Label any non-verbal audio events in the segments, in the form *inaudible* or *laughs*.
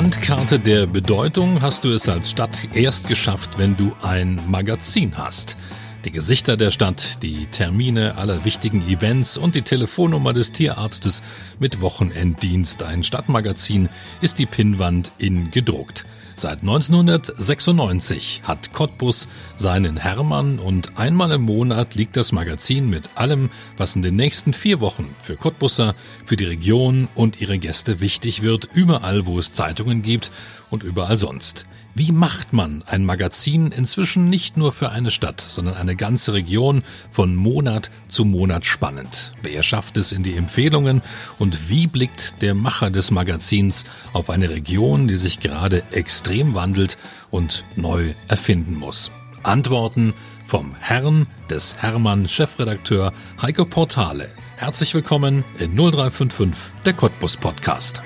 Landkarte der Bedeutung hast du es als Stadt erst geschafft, wenn du ein Magazin hast. Die Gesichter der Stadt, die Termine aller wichtigen Events und die Telefonnummer des Tierarztes mit Wochenenddienst. Ein Stadtmagazin ist die Pinnwand in gedruckt. Seit 1996 hat Cottbus seinen Hermann und einmal im Monat liegt das Magazin mit allem, was in den nächsten vier Wochen für Cottbusser, für die Region und ihre Gäste wichtig wird, überall wo es Zeitungen gibt und überall sonst. Wie macht man ein Magazin inzwischen nicht nur für eine Stadt, sondern eine ganze Region von Monat zu Monat spannend? Wer schafft es in die Empfehlungen und wie blickt der Macher des Magazins auf eine Region, die sich gerade extrem wandelt und neu erfinden muss? Antworten vom Herrn des Hermann Chefredakteur Heiko Portale. Herzlich willkommen in 0355, der Cottbus Podcast.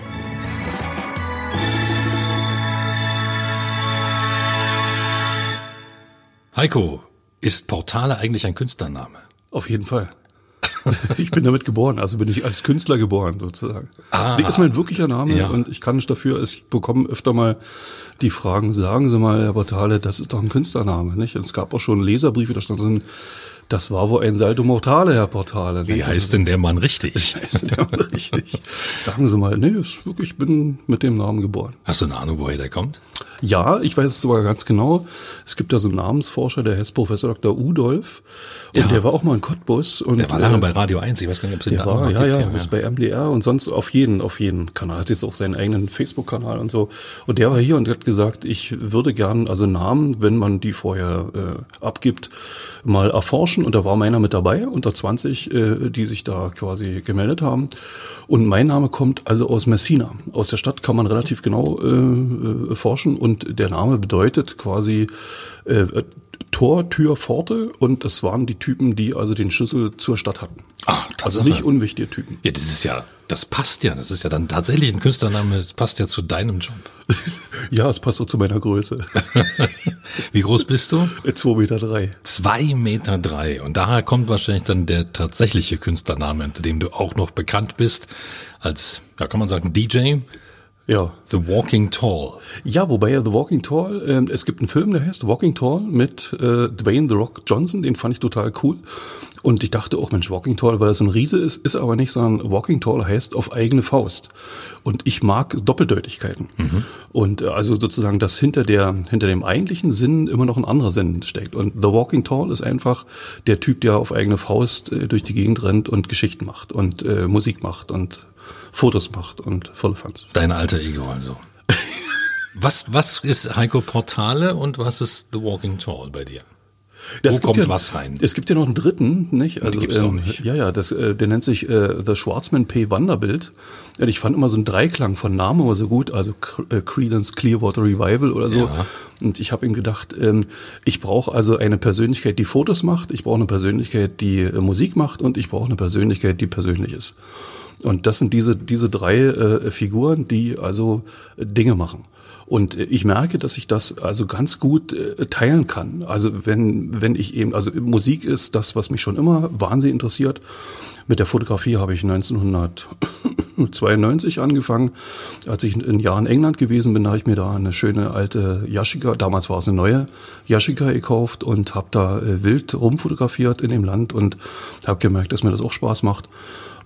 Heiko, ist Portale eigentlich ein Künstlername? Auf jeden Fall. *laughs* ich bin damit geboren, also bin ich als Künstler geboren sozusagen. Ah, nee, ist mein wirklicher Name ja. und ich kann nicht dafür, ich bekomme öfter mal die Fragen, sagen Sie mal, Herr Portale, das ist doch ein Künstlername, nicht? Und es gab auch schon Leserbriefe, da stand drin, das war wohl ein Salto Mortale, Herr Portale. Wie heißt denn der Mann richtig? Wie heißt der Mann richtig? *laughs* Sagen Sie mal, nee, wirklich, ich bin mit dem Namen geboren. Hast du eine Ahnung, woher der kommt? Ja, ich weiß es sogar ganz genau. Es gibt da so einen Namensforscher, der heißt Professor Dr. Udolf. Und ja. der war auch mal in Cottbus. Und, der war lange äh, bei Radio 1. Ich weiß gar nicht, ob es den der war, ja, ja, ja, ist bei MDR und sonst auf jeden, auf jeden Kanal. Hat jetzt auch seinen eigenen Facebook-Kanal und so. Und der war hier und hat gesagt, ich würde gern, also Namen, wenn man die vorher äh, abgibt, mal erforschen. Und da war meiner mit dabei, unter 20, äh, die sich da quasi gemeldet haben. Und mein Name kommt also aus Messina. Aus der Stadt kann man relativ genau äh, äh forschen. Und der Name bedeutet quasi äh, Tor, Tür, Pforte und das waren die Typen, die also den Schlüssel zur Stadt hatten. Ah, also nicht unwichtige Typen. Ja, das ist ja, das passt ja. Das ist ja dann tatsächlich ein Künstlername. Das passt ja zu deinem Job. *laughs* ja, es passt auch zu meiner Größe. *laughs* Wie groß bist du? Zwei Meter drei. Zwei Meter drei. Und daher kommt wahrscheinlich dann der tatsächliche Künstlername, unter dem du auch noch bekannt bist als, ja, kann man sagen, DJ. Ja. The Walking Tall. Ja, wobei ja The Walking Tall, äh, es gibt einen Film, der heißt The Walking Tall mit äh, Dwayne The Rock Johnson, den fand ich total cool. Und ich dachte auch, Mensch, Walking Tall, weil er so ein Riese ist, ist aber nicht, sondern Walking Tall heißt auf eigene Faust. Und ich mag Doppeldeutigkeiten. Mhm. Und äh, also sozusagen, dass hinter der, hinter dem eigentlichen Sinn immer noch ein anderer Sinn steckt. Und The Walking Tall ist einfach der Typ, der auf eigene Faust äh, durch die Gegend rennt und Geschichten macht und äh, Musik macht und Fotos macht und volle Fans. Deine alte Ego also. *laughs* was, was ist Heiko Portale und was ist The Walking Tall bei dir? Das Wo kommt ja, was rein? Es gibt ja noch einen dritten, nicht? Also gibt's ähm, nicht. ja, ja, das, äh, der nennt sich äh, The Schwarzman P. Wanderbild. Und ich fand immer so einen Dreiklang von Namen immer so gut, also äh, Credence Clearwater Revival oder so. Ja. Und ich habe ihm gedacht, ähm, ich brauche also eine Persönlichkeit, die Fotos macht, ich brauche eine Persönlichkeit, die äh, Musik macht und ich brauche eine Persönlichkeit, die persönlich ist. Und das sind diese, diese drei äh, Figuren, die also Dinge machen. Und äh, ich merke, dass ich das also ganz gut äh, teilen kann. Also wenn, wenn ich eben, also Musik ist das, was mich schon immer wahnsinnig interessiert. Mit der Fotografie habe ich 1992 angefangen. Als ich ein Jahr in England gewesen bin, habe ich mir da eine schöne alte Yashica, damals war es eine neue Yashica gekauft und habe da äh, wild rumfotografiert in dem Land und habe gemerkt, dass mir das auch Spaß macht.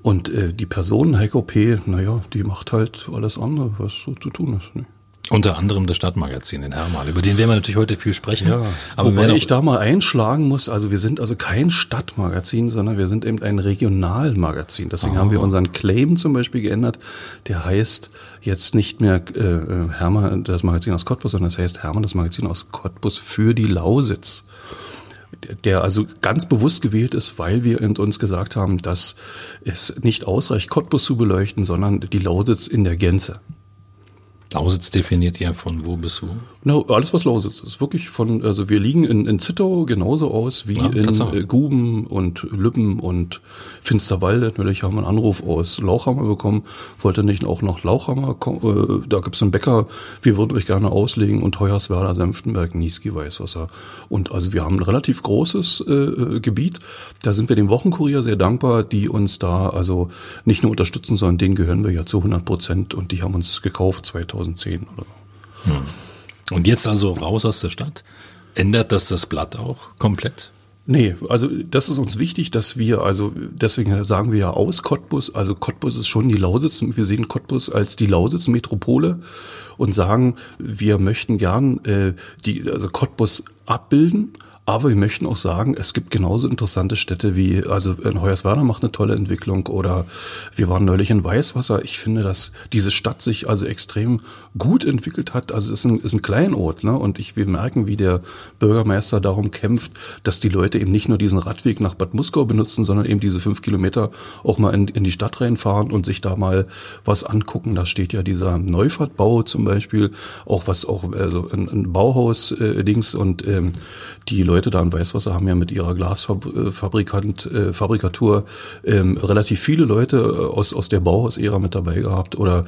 Und äh, die Person, Heiko P., naja, die macht halt alles andere, was so zu tun ist. Ne? Unter anderem das Stadtmagazin in Hermal, über den werden wir natürlich heute viel sprechen. Ja, aber wobei ich da mal einschlagen muss, also wir sind also kein Stadtmagazin, sondern wir sind eben ein Regionalmagazin. Deswegen oh. haben wir unseren Claim zum Beispiel geändert. Der heißt jetzt nicht mehr äh, Hermann, das Magazin aus Cottbus, sondern es heißt Hermann, das Magazin aus Cottbus für die Lausitz der also ganz bewusst gewählt ist, weil wir uns gesagt haben, dass es nicht ausreicht, Cottbus zu beleuchten, sondern die Lausitz in der Gänze. Lausitz definiert ja von wo bis wo? Na, alles was Lausitz ist. Wirklich von, also wir liegen in, in Zittau genauso aus wie ja, in äh, Guben und Lübben und Finsterwalde. Natürlich haben wir einen Anruf aus Lauchhammer bekommen. Wollte nicht auch noch Lauchhammer kommen. Äh, da gibt's einen Bäcker, wir würden euch gerne auslegen und Hoyerswerda, Senftenberg, Niesky, Weißwasser. Und also wir haben ein relativ großes äh, äh, Gebiet. Da sind wir dem Wochenkurier sehr dankbar, die uns da also nicht nur unterstützen, sondern denen gehören wir ja zu 100 Prozent und die haben uns gekauft 2010 oder so. Hm. Und jetzt also raus aus der Stadt. Ändert das das Blatt auch komplett? Nee, also das ist uns wichtig, dass wir, also deswegen sagen wir ja aus Cottbus, also Cottbus ist schon die Lausitz, wir sehen Cottbus als die Lausitz-Metropole und sagen, wir möchten gern äh, die, also Cottbus abbilden, aber wir möchten auch sagen, es gibt genauso interessante Städte wie, also in Hoyerswerda macht eine tolle Entwicklung oder wir waren neulich in Weißwasser. Ich finde, dass diese Stadt sich also extrem gut entwickelt hat. Also es ist ein, ist ein Kleinort, ne? Und ich, wir merken, wie der Bürgermeister darum kämpft, dass die Leute eben nicht nur diesen Radweg nach Bad Muskau benutzen, sondern eben diese fünf Kilometer auch mal in, in die Stadt reinfahren und sich da mal was angucken. Da steht ja dieser Neufahrtbau zum Beispiel, auch was auch, also ein, ein Bauhaus äh, und ähm, die Leute Leute da in Weißwasser haben ja mit ihrer Glasfabrikant, äh, Fabrikatur ähm, relativ viele Leute äh, aus, aus der Bauhausära mit dabei gehabt. Oder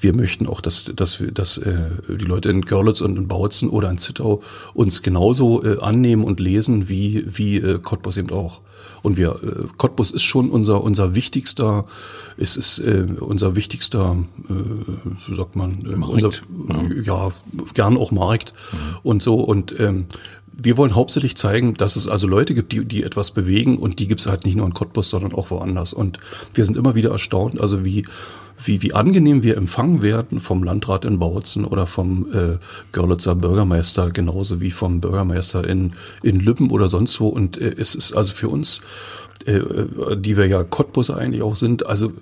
wir möchten auch, dass, dass, dass äh, die Leute in Görlitz und in Bautzen oder in Zittau uns genauso äh, annehmen und lesen wie, wie äh, Cottbus eben auch. Und wir, äh, Cottbus ist schon unser, unser wichtigster, es ist äh, unser wichtigster, äh, sagt man, äh, unser, ja. ja, gern auch Markt mhm. und so. Und ähm, wir wollen hauptsächlich zeigen, dass es also Leute gibt, die, die etwas bewegen und die gibt es halt nicht nur in Cottbus, sondern auch woanders. Und wir sind immer wieder erstaunt, also wie, wie, wie angenehm wir empfangen werden vom Landrat in Bautzen oder vom äh, Görlitzer Bürgermeister, genauso wie vom Bürgermeister in, in Lübben oder sonst wo. Und äh, es ist also für uns, äh, die wir ja Cottbus eigentlich auch sind, also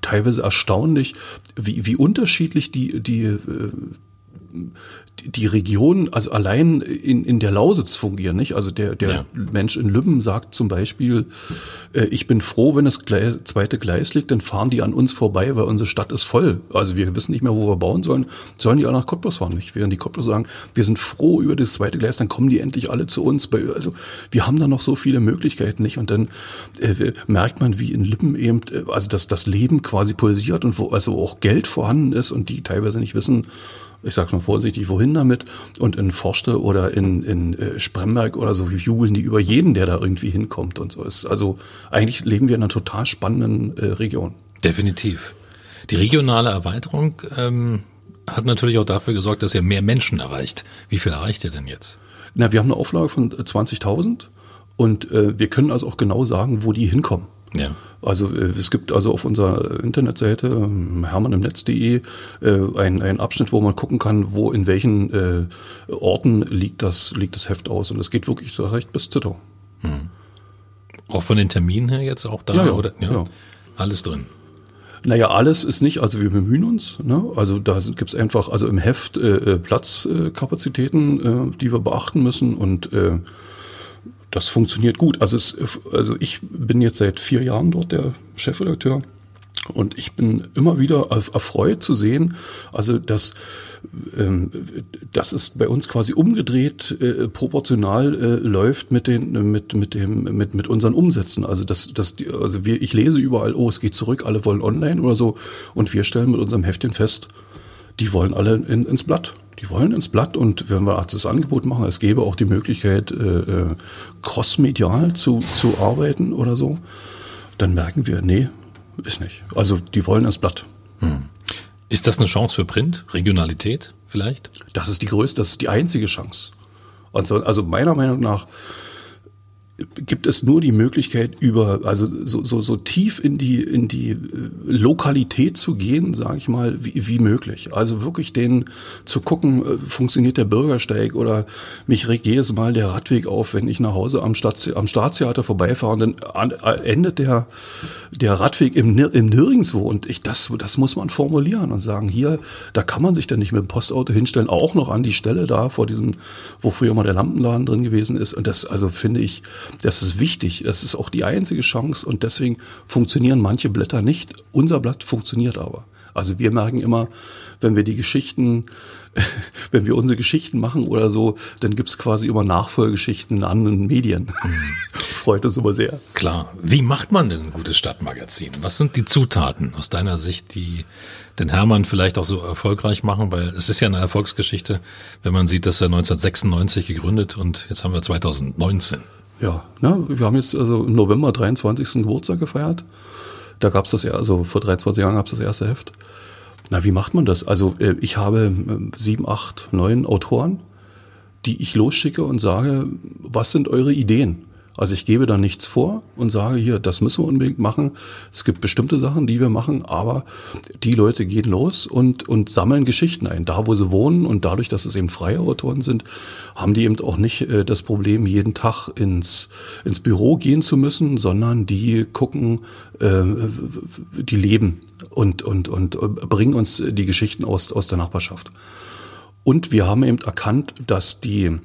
teilweise erstaunlich, wie, wie unterschiedlich die, die äh, die Region, also allein in, in der Lausitz fungieren, nicht? Also der, der ja. Mensch in Lübben sagt zum Beispiel, äh, ich bin froh, wenn das Gleis, zweite Gleis liegt, dann fahren die an uns vorbei, weil unsere Stadt ist voll. Also wir wissen nicht mehr, wo wir bauen sollen, sollen die alle nach Cottbus fahren, nicht? Während die Cottbus sagen, wir sind froh über das zweite Gleis, dann kommen die endlich alle zu uns. Bei, also wir haben da noch so viele Möglichkeiten, nicht? Und dann äh, merkt man, wie in Lippen eben, äh, also dass das Leben quasi pulsiert und wo also auch Geld vorhanden ist und die teilweise nicht wissen, ich sage mal vorsichtig, wohin damit? Und in Forste oder in, in äh, Spremberg oder so jubeln die über jeden, der da irgendwie hinkommt und so. Ist also eigentlich leben wir in einer total spannenden äh, Region. Definitiv. Die regionale Erweiterung ähm, hat natürlich auch dafür gesorgt, dass ihr mehr Menschen erreicht. Wie viel erreicht ihr denn jetzt? Na, wir haben eine Auflage von 20.000 und äh, wir können also auch genau sagen, wo die hinkommen. Ja. Also äh, es gibt also auf unserer Internetseite ähm, hermannimnetz.de äh, ein, ein Abschnitt, wo man gucken kann, wo in welchen äh, Orten liegt das, liegt das Heft aus. Und es geht wirklich so recht bis Zittau. Hm. Auch von den Terminen her jetzt auch da? Ja, ja, oder? Ja, ja. Alles drin. Naja, alles ist nicht, also wir bemühen uns. Ne? Also da gibt's einfach, also im Heft äh, Platzkapazitäten, äh, die wir beachten müssen und äh, das funktioniert gut. Also, es, also ich bin jetzt seit vier Jahren dort der Chefredakteur und ich bin immer wieder erfreut zu sehen, also dass ähm, dass es bei uns quasi umgedreht äh, proportional äh, läuft mit den mit mit dem mit mit unseren Umsätzen. Also dass dass also wir ich lese überall, oh es geht zurück, alle wollen online oder so und wir stellen mit unserem Heftchen fest, die wollen alle in, ins Blatt die wollen ins Blatt und wenn wir das Angebot machen, es gäbe auch die Möglichkeit, äh, äh, crossmedial zu, zu arbeiten oder so, dann merken wir, nee, ist nicht. Also die wollen ins Blatt. Hm. Ist das eine Chance für Print? Regionalität vielleicht? Das ist die größte, das ist die einzige Chance. Also, also meiner Meinung nach gibt es nur die Möglichkeit über also so, so, so tief in die in die äh, Lokalität zu gehen, sage ich mal, wie, wie möglich. Also wirklich den zu gucken, äh, funktioniert der Bürgersteig oder mich regt jedes Mal der Radweg auf, wenn ich nach Hause am, Stadt, am Staatstheater vorbeifahre und dann endet der der Radweg im, im Nirgendwo und ich das das muss man formulieren und sagen hier, da kann man sich dann nicht mit dem Postauto hinstellen, auch noch an die Stelle da vor diesem, wo früher mal der Lampenladen drin gewesen ist und das also finde ich das ist wichtig. Das ist auch die einzige Chance und deswegen funktionieren manche Blätter nicht. Unser Blatt funktioniert aber. Also wir merken immer, wenn wir die Geschichten, *laughs* wenn wir unsere Geschichten machen oder so, dann gibt's quasi immer Nachfolgeschichten in anderen Medien. Mhm. *laughs* Freut uns immer sehr. Klar. Wie macht man denn ein gutes Stadtmagazin? Was sind die Zutaten aus deiner Sicht, die den Hermann vielleicht auch so erfolgreich machen? Weil es ist ja eine Erfolgsgeschichte, wenn man sieht, dass er 1996 gegründet und jetzt haben wir 2019. Ja, ne, wir haben jetzt also im November 23. Geburtstag gefeiert. Da gab's das ja, also vor 23 Jahren gab's das erste Heft. Na, wie macht man das? Also äh, ich habe äh, sieben, acht, neun Autoren, die ich losschicke und sage, was sind eure Ideen? Also ich gebe da nichts vor und sage hier, das müssen wir unbedingt machen. Es gibt bestimmte Sachen, die wir machen, aber die Leute gehen los und, und sammeln Geschichten ein, da wo sie wohnen. Und dadurch, dass es eben freie Autoren sind, haben die eben auch nicht äh, das Problem, jeden Tag ins, ins Büro gehen zu müssen, sondern die gucken, äh, die leben und, und, und bringen uns die Geschichten aus, aus der Nachbarschaft. Und wir haben eben erkannt, dass die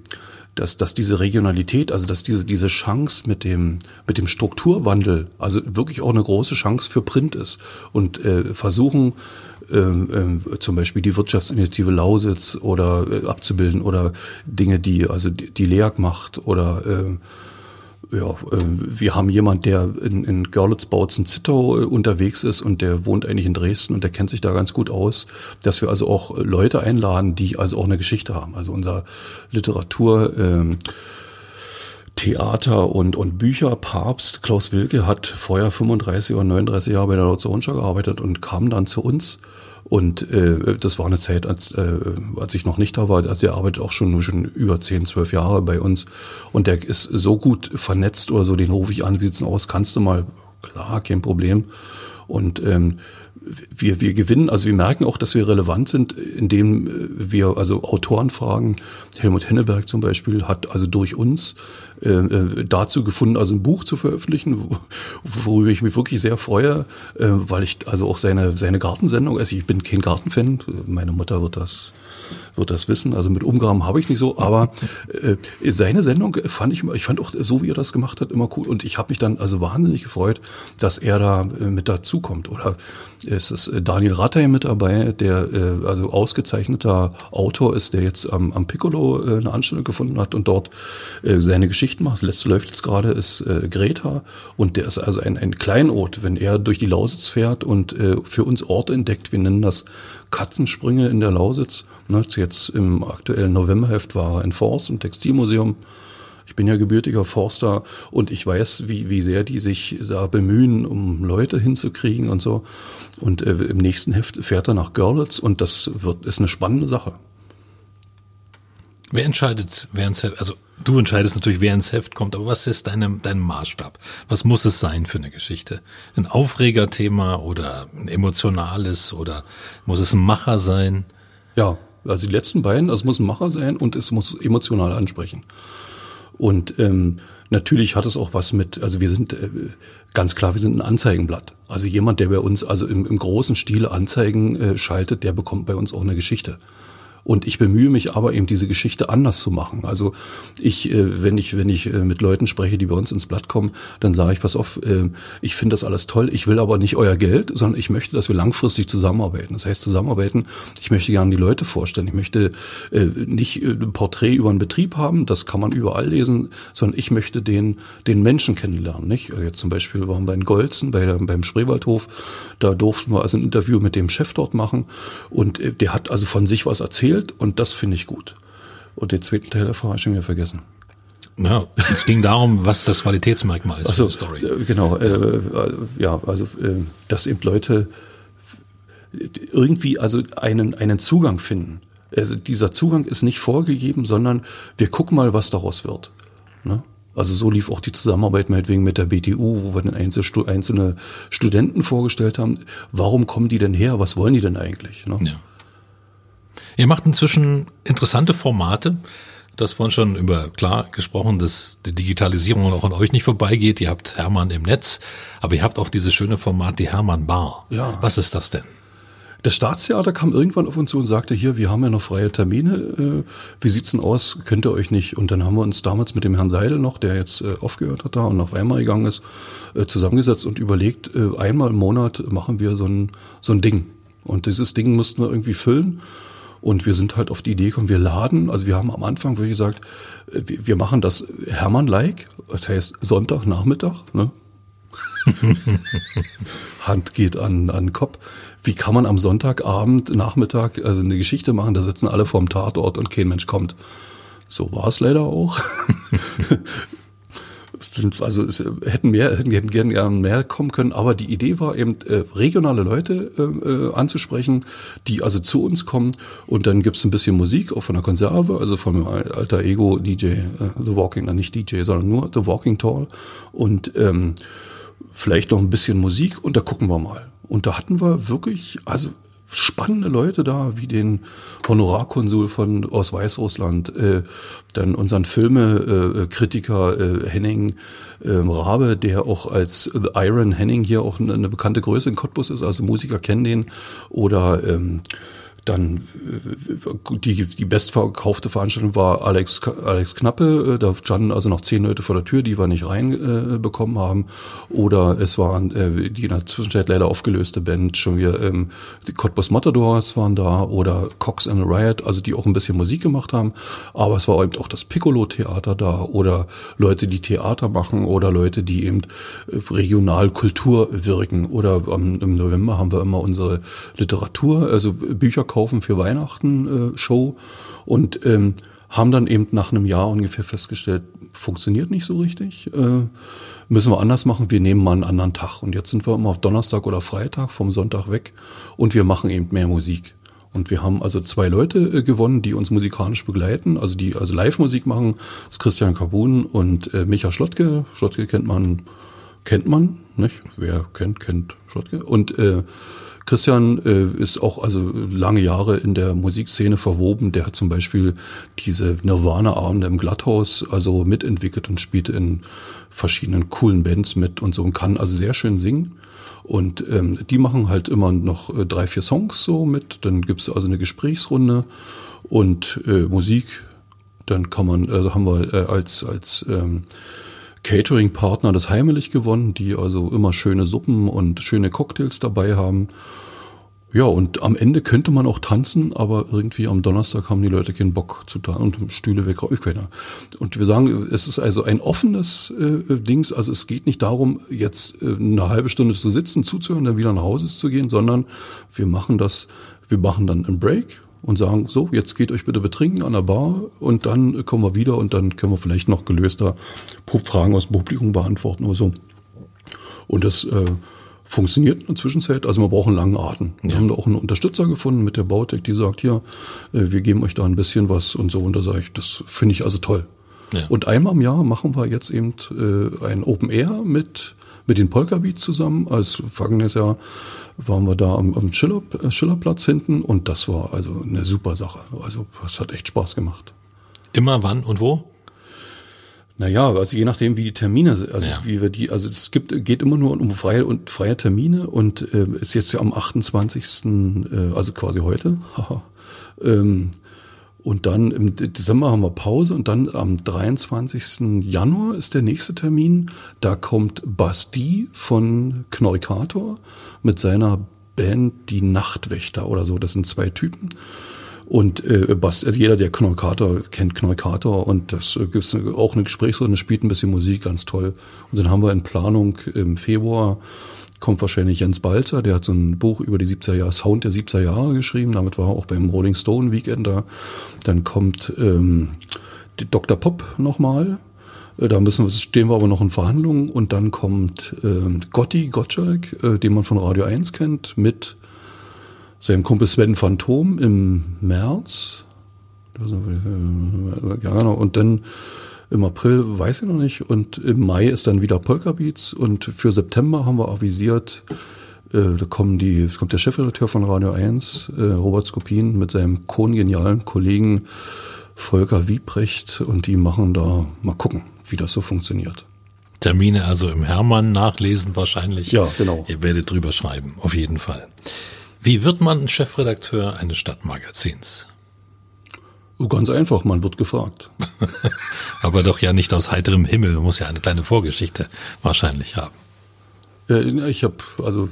dass, dass diese Regionalität, also dass diese, diese Chance mit dem, mit dem Strukturwandel, also wirklich auch eine große Chance für Print ist. Und äh, versuchen, ähm, äh, zum Beispiel die Wirtschaftsinitiative Lausitz oder äh, abzubilden oder Dinge, die also die, die LEAG macht oder äh, ja, äh, wir haben jemand, der in, in Görlitz-Bautzen-Zittau äh, unterwegs ist und der wohnt eigentlich in Dresden und der kennt sich da ganz gut aus, dass wir also auch Leute einladen, die also auch eine Geschichte haben. Also unser Literatur, ähm, Theater und, und Bücher Papst Klaus Wilke hat vorher 35 oder 39 Jahre bei der Lautze gearbeitet und kam dann zu uns und äh, das war eine Zeit, als, äh, als ich noch nicht da war. Also er arbeitet auch schon, schon über 10, 12 Jahre bei uns. Und der ist so gut vernetzt oder so, den rufe ich an, wie sieht's denn aus? Kannst du mal? Klar, kein Problem. Und ähm, wir, wir gewinnen, also wir merken auch, dass wir relevant sind, indem äh, wir also Autoren fragen. Helmut Henneberg zum Beispiel hat also durch uns äh, äh, dazu gefunden, also ein Buch zu veröffentlichen, worüber ich mich wirklich sehr freue, äh, weil ich also auch seine, seine Gartensendung, also ich bin kein Gartenfan, meine Mutter wird das wird das wissen. Also mit Umgraben habe ich nicht so, aber äh, seine Sendung fand ich, ich fand auch so, wie er das gemacht hat, immer cool. Und ich habe mich dann also wahnsinnig gefreut, dass er da äh, mit dazukommt. Oder es ist äh, Daniel Rattay mit dabei, der äh, also ausgezeichneter Autor ist, der jetzt am, am Piccolo äh, eine Anstellung gefunden hat und dort äh, seine Geschichten macht. Letzte läuft jetzt gerade ist äh, Greta und der ist also ein, ein Kleinod, wenn er durch die Lausitz fährt und äh, für uns Orte entdeckt. Wir nennen das Katzensprünge in der Lausitz. Ne, jetzt im aktuellen Novemberheft war er in Forst im Textilmuseum. Ich bin ja gebürtiger Forster und ich weiß, wie, wie sehr die sich da bemühen, um Leute hinzukriegen und so. Und äh, im nächsten Heft fährt er nach Görlitz und das wird, ist eine spannende Sache. Wer entscheidet, wer ins Heft, also du entscheidest natürlich, wer ins Heft kommt, aber was ist deine, dein Maßstab? Was muss es sein für eine Geschichte? Ein Aufregerthema oder ein emotionales oder muss es ein Macher sein? Ja, also die letzten beiden, es muss ein Macher sein und es muss emotional ansprechen. Und ähm, natürlich hat es auch was mit, also wir sind äh, ganz klar, wir sind ein Anzeigenblatt. Also jemand, der bei uns also im, im großen Stil Anzeigen äh, schaltet, der bekommt bei uns auch eine Geschichte. Und ich bemühe mich aber eben diese Geschichte anders zu machen. Also ich, äh, wenn ich, wenn ich äh, mit Leuten spreche, die bei uns ins Blatt kommen, dann sage ich, pass auf, äh, ich finde das alles toll, ich will aber nicht euer Geld, sondern ich möchte, dass wir langfristig zusammenarbeiten. Das heißt zusammenarbeiten, ich möchte gerne die Leute vorstellen. Ich möchte nicht ein Porträt über einen Betrieb haben, das kann man überall lesen, sondern ich möchte den, den Menschen kennenlernen. Nicht? Jetzt zum Beispiel waren wir in Golzen bei der, beim Spreewaldhof, da durften wir also ein Interview mit dem Chef dort machen und der hat also von sich was erzählt erzählt und das finde ich gut. Und den zweiten Teil der Frage habe ich schon wieder vergessen. Ja, es ging darum, was das Qualitätsmerkmal ist so, für die Story. Äh, genau, äh, ja, also äh, dass eben Leute irgendwie also einen, einen Zugang finden. Also dieser Zugang ist nicht vorgegeben, sondern wir gucken mal, was daraus wird. Ne? Also so lief auch die Zusammenarbeit meinetwegen mit der BTU, wo wir dann einzelne Studenten vorgestellt haben. Warum kommen die denn her? Was wollen die denn eigentlich? Ne? Ja. Ihr macht inzwischen interessante Formate. Du hast vorhin schon über klar gesprochen, dass die Digitalisierung auch an euch nicht vorbeigeht. Ihr habt Hermann im Netz, aber ihr habt auch dieses schöne Format, die Hermann Bar. Ja. Was ist das denn? Das Staatstheater kam irgendwann auf uns zu und sagte, hier, wir haben ja noch freie Termine, äh, wie sieht's denn aus, könnt ihr euch nicht? Und dann haben wir uns damals mit dem Herrn Seidel noch, der jetzt äh, aufgehört hat da und nach Weimar gegangen ist, äh, zusammengesetzt und überlegt, einmal im Monat machen wir so ein, so ein Ding. Und dieses Ding mussten wir irgendwie füllen. Und wir sind halt auf die Idee gekommen, wir laden, also wir haben am Anfang wirklich gesagt, äh, wir machen das Hermann-like, das heißt Sonntagnachmittag, ne? *laughs* Hand geht an, an Kopf. Wie kann man am Sonntagabend, Nachmittag, also eine Geschichte machen, da sitzen alle vorm Tatort und kein Mensch kommt. So war es leider auch. *laughs* also es hätten mehr, hätten gerne gern mehr kommen können, aber die Idee war eben, äh, regionale Leute äh, äh, anzusprechen, die also zu uns kommen und dann gibt's ein bisschen Musik, auch von der Konserve, also von meinem alter Ego DJ, äh, The Walking, nicht DJ, sondern nur The Walking Tall und ähm, vielleicht noch ein bisschen Musik und da gucken wir mal. Und da hatten wir wirklich, also spannende Leute da, wie den Honorarkonsul von aus Weißrussland, äh, dann unseren Filmekritiker äh, Henning äh, Rabe, der auch als Iron Henning hier auch eine, eine bekannte Größe in Cottbus ist, also Musiker kennen den, oder ähm, dann äh, die, die bestverkaufte Veranstaltung war Alex, Alex Knappe. Äh, da standen also noch zehn Leute vor der Tür, die wir nicht reinbekommen äh, haben. Oder es waren äh, die in der Zwischenzeit leider aufgelöste Band, schon wieder ähm, die Cottbus Matadors waren da oder Cox and Riot, also die auch ein bisschen Musik gemacht haben. Aber es war eben auch das Piccolo-Theater da oder Leute, die Theater machen oder Leute, die eben äh, regional Kultur wirken. Oder ähm, im November haben wir immer unsere Literatur, also Bücher kaufen für Weihnachten äh, Show und ähm, haben dann eben nach einem Jahr ungefähr festgestellt, funktioniert nicht so richtig. Äh, müssen wir anders machen. Wir nehmen mal einen anderen Tag. Und jetzt sind wir immer auf Donnerstag oder Freitag vom Sonntag weg und wir machen eben mehr Musik. Und wir haben also zwei Leute äh, gewonnen, die uns musikalisch begleiten, also die also Live-Musik machen. Das ist Christian Kabun und äh, Micha Schlottke. Schlottke kennt man, kennt man, nicht? Wer kennt, kennt Schlottke. Und äh, Christian äh, ist auch also lange Jahre in der Musikszene verwoben. Der hat zum Beispiel diese Nirvana-Abende im Glatthaus also mitentwickelt und spielt in verschiedenen coolen Bands mit und so und kann also sehr schön singen. Und ähm, die machen halt immer noch äh, drei, vier Songs so mit. Dann gibt's also eine Gesprächsrunde und äh, Musik. Dann kann man, also haben wir äh, als, als ähm, Catering-Partner das Heimelig gewonnen, die also immer schöne Suppen und schöne Cocktails dabei haben. Ja, und am Ende könnte man auch tanzen, aber irgendwie am Donnerstag haben die Leute keinen Bock zu tanzen und Stühle weg. Und wir sagen, es ist also ein offenes äh, Dings. Also es geht nicht darum, jetzt äh, eine halbe Stunde zu sitzen, zuzuhören, dann wieder nach Hause zu gehen, sondern wir machen das, wir machen dann einen Break, und sagen, so, jetzt geht euch bitte betrinken an der Bar und dann kommen wir wieder und dann können wir vielleicht noch gelöster Fragen aus dem Publikum beantworten oder so. Und das äh, funktioniert in der Zwischenzeit. Also wir brauchen langen Atem. Wir ja. haben da auch einen Unterstützer gefunden mit der Bautech, die sagt, hier, äh, wir geben euch da ein bisschen was und so. Und da sage ich, das finde ich also toll. Ja. Und einmal im Jahr machen wir jetzt eben äh, ein Open Air mit, mit den Polka Beats zusammen. Als vergangenes Jahr waren wir da am, am Schiller, äh, Schillerplatz hinten und das war also eine super Sache. Also es hat echt Spaß gemacht. Immer wann und wo? Naja, also je nachdem, wie die Termine sind, also ja. wie wir die, also es gibt, geht immer nur um freie und freie Termine und äh, ist jetzt ja am 28. Äh, also quasi heute. *laughs* ähm, und dann im Dezember haben wir Pause und dann am 23. Januar ist der nächste Termin. Da kommt Basti von Knorkator mit seiner Band Die Nachtwächter oder so. Das sind zwei Typen. Und äh, Basti, also jeder, der Knorkator kennt Knorkator und das äh, gibt auch eine Gesprächsrunde, spielt ein bisschen Musik, ganz toll. Und dann haben wir in Planung im Februar kommt wahrscheinlich Jens Balzer, der hat so ein Buch über die 70er Jahre, Sound der 70er Jahre geschrieben, damit war er auch beim Rolling Stone Weekend da. Dann kommt ähm, Dr. Pop nochmal, äh, da müssen wir, stehen wir aber noch in Verhandlungen und dann kommt äh, Gotti Gottschalk, äh, den man von Radio 1 kennt, mit seinem Kumpel Sven Phantom im März. Ja, genau. Und dann im April weiß ich noch nicht. Und im Mai ist dann wieder Polka Beats. Und für September haben wir avisiert, äh, da kommen die, kommt der Chefredakteur von Radio 1, äh, Robert Skopin, mit seinem kongenialen Kollegen Volker Wiebrecht. Und die machen da, mal gucken, wie das so funktioniert. Termine also im Hermann nachlesen wahrscheinlich. Ja, genau. Ihr werdet drüber schreiben, auf jeden Fall. Wie wird man Chefredakteur eines Stadtmagazins? Oh, ganz einfach, man wird gefragt. *laughs* Aber doch ja nicht aus heiterem Himmel, man muss ja eine kleine Vorgeschichte wahrscheinlich haben. Ja, ich habe, also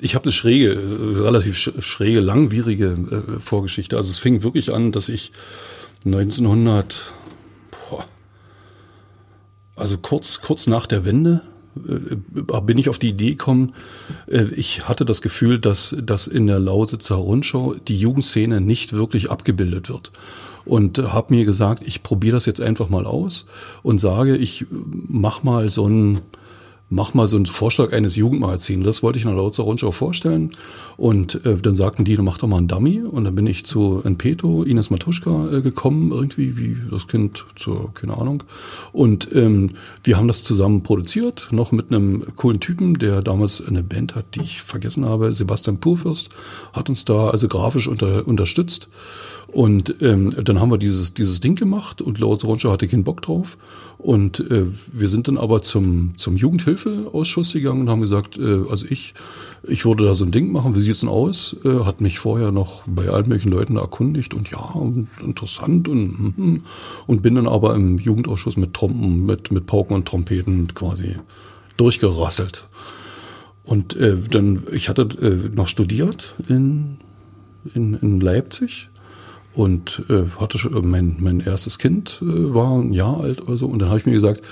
Ich habe eine schräge, äh, relativ schräge, langwierige äh, Vorgeschichte. Also es fing wirklich an, dass ich 1900, boah, also kurz, kurz nach der Wende, bin ich auf die Idee gekommen, äh, ich hatte das Gefühl, dass, dass in der Lausitzer Rundschau die Jugendszene nicht wirklich abgebildet wird. Und habe mir gesagt, ich probiere das jetzt einfach mal aus und sage, ich mach mal so ein mach mal so einen Vorschlag eines Jugendmagazins. Das wollte ich in der Lautzer Rundschau vorstellen. Und äh, dann sagten die, mach doch mal einen Dummy. Und dann bin ich zu Enpeto, Ines Matuschka äh, gekommen, irgendwie, wie das Kind zur, keine Ahnung. Und ähm, wir haben das zusammen produziert, noch mit einem coolen Typen, der damals eine Band hat, die ich vergessen habe. Sebastian Purfürst hat uns da also grafisch unter, unterstützt. Und ähm, dann haben wir dieses, dieses Ding gemacht und Lautz Ronscher hatte keinen Bock drauf. Und äh, wir sind dann aber zum, zum Jugendhilfeausschuss gegangen und haben gesagt, äh, also ich, ich würde da so ein Ding machen, wie sieht's denn aus? Äh, hat mich vorher noch bei allen möglichen Leuten erkundigt und ja, und interessant und, hm, und bin dann aber im Jugendausschuss mit Trompen, mit, mit Pauken und Trompeten quasi durchgerasselt. Und äh, dann, ich hatte äh, noch studiert in, in, in Leipzig und äh, hatte schon, äh, mein, mein erstes Kind äh, war ein Jahr alt oder so. Und dann habe ich mir gesagt,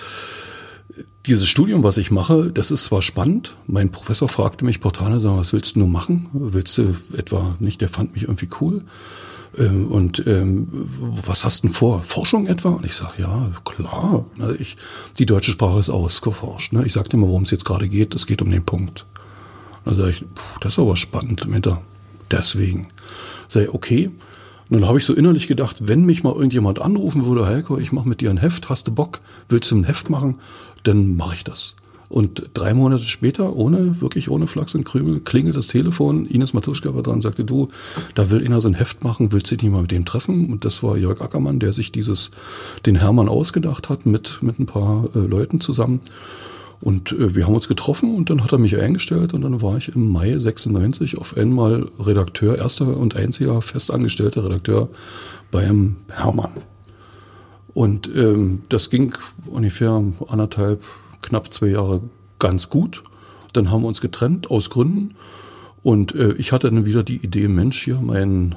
dieses Studium, was ich mache, das ist zwar spannend. Mein Professor fragte mich portal, was willst du nur machen? Willst du etwa nicht? Der fand mich irgendwie cool. Ähm, und ähm, was hast du denn vor? Forschung etwa? Und ich sage, ja, klar. Also ich, die deutsche Sprache ist ausgeforscht. Ne? Ich sage dir mal, worum es jetzt gerade geht. Es geht um den Punkt. Da sage ich, puh, das ist aber spannend. Deswegen. Sag ich, okay. Und dann habe ich so innerlich gedacht, wenn mich mal irgendjemand anrufen würde, Heiko, ich mache mit dir ein Heft, hast du Bock, willst du ein Heft machen, dann mache ich das. Und drei Monate später, ohne, wirklich ohne Flachs und Krümel, klingelt das Telefon. Ines Matuschka war dran sagte, du, da will einer so ein Heft machen, willst du dich mal mit dem treffen? Und das war Jörg Ackermann, der sich dieses, den Hermann ausgedacht hat, mit, mit ein paar äh, Leuten zusammen. Und äh, wir haben uns getroffen und dann hat er mich eingestellt und dann war ich im Mai 96 auf einmal Redakteur, erster und einziger festangestellter Redakteur beim Hermann. Und ähm, das ging ungefähr anderthalb, knapp zwei Jahre ganz gut. Dann haben wir uns getrennt aus Gründen. Und äh, ich hatte dann wieder die Idee, Mensch, hier mein,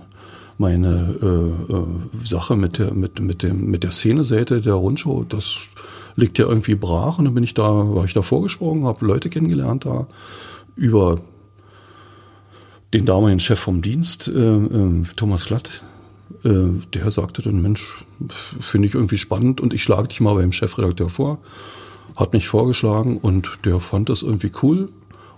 meine äh, äh, Sache mit der, mit, mit, dem, mit der Szeneseite der Rundschau, das liegt ja irgendwie brach und dann bin ich da, war ich da vorgesprungen, habe Leute kennengelernt da über den damaligen Chef vom Dienst, äh, äh, Thomas Glatt, äh, der sagte dann, Mensch, finde ich irgendwie spannend und ich schlage dich mal beim Chefredakteur vor. Hat mich vorgeschlagen und der fand das irgendwie cool.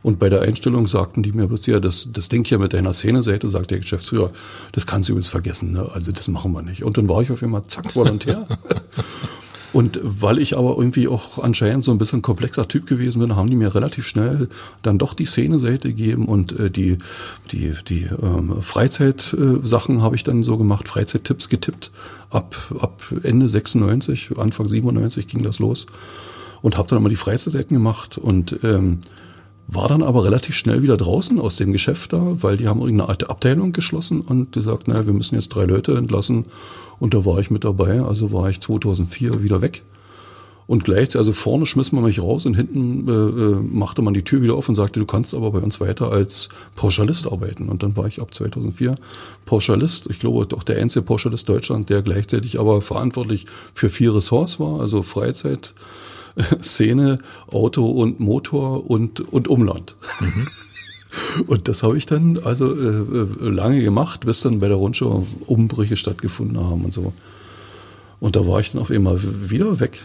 Und bei der Einstellung sagten die mir bloß, ja, das, das Ding hier mit deiner Szeneseite, sagt der Geschäftsführer, das kannst du übrigens vergessen, ne? also das machen wir nicht. Und dann war ich auf einmal zack, Volontär. *laughs* Und weil ich aber irgendwie auch anscheinend so ein bisschen komplexer Typ gewesen bin, haben die mir relativ schnell dann doch die Szene-Seite gegeben und äh, die, die, die ähm, Freizeitsachen äh, habe ich dann so gemacht, Freizeittipps getippt. Ab, ab Ende 96, Anfang 97 ging das los und habe dann immer die Freizeitseiten gemacht und ähm, war dann aber relativ schnell wieder draußen aus dem Geschäft da, weil die haben irgendeine alte Abteilung geschlossen und die sagt, naja, wir müssen jetzt drei Leute entlassen und da war ich mit dabei, also war ich 2004 wieder weg. Und gleich, also vorne schmiss man mich raus und hinten äh, äh, machte man die Tür wieder auf und sagte, du kannst aber bei uns weiter als Pauschalist arbeiten. Und dann war ich ab 2004 Pauschalist. Ich glaube, auch der einzige Pauschalist Deutschland, der gleichzeitig aber verantwortlich für vier Ressorts war, also Freizeit, Szene, Auto und Motor und, und Umland. Mhm. *laughs* Und das habe ich dann also äh, äh, lange gemacht, bis dann bei der Rundschau Umbrüche stattgefunden haben und so. Und da war ich dann auf einmal wieder weg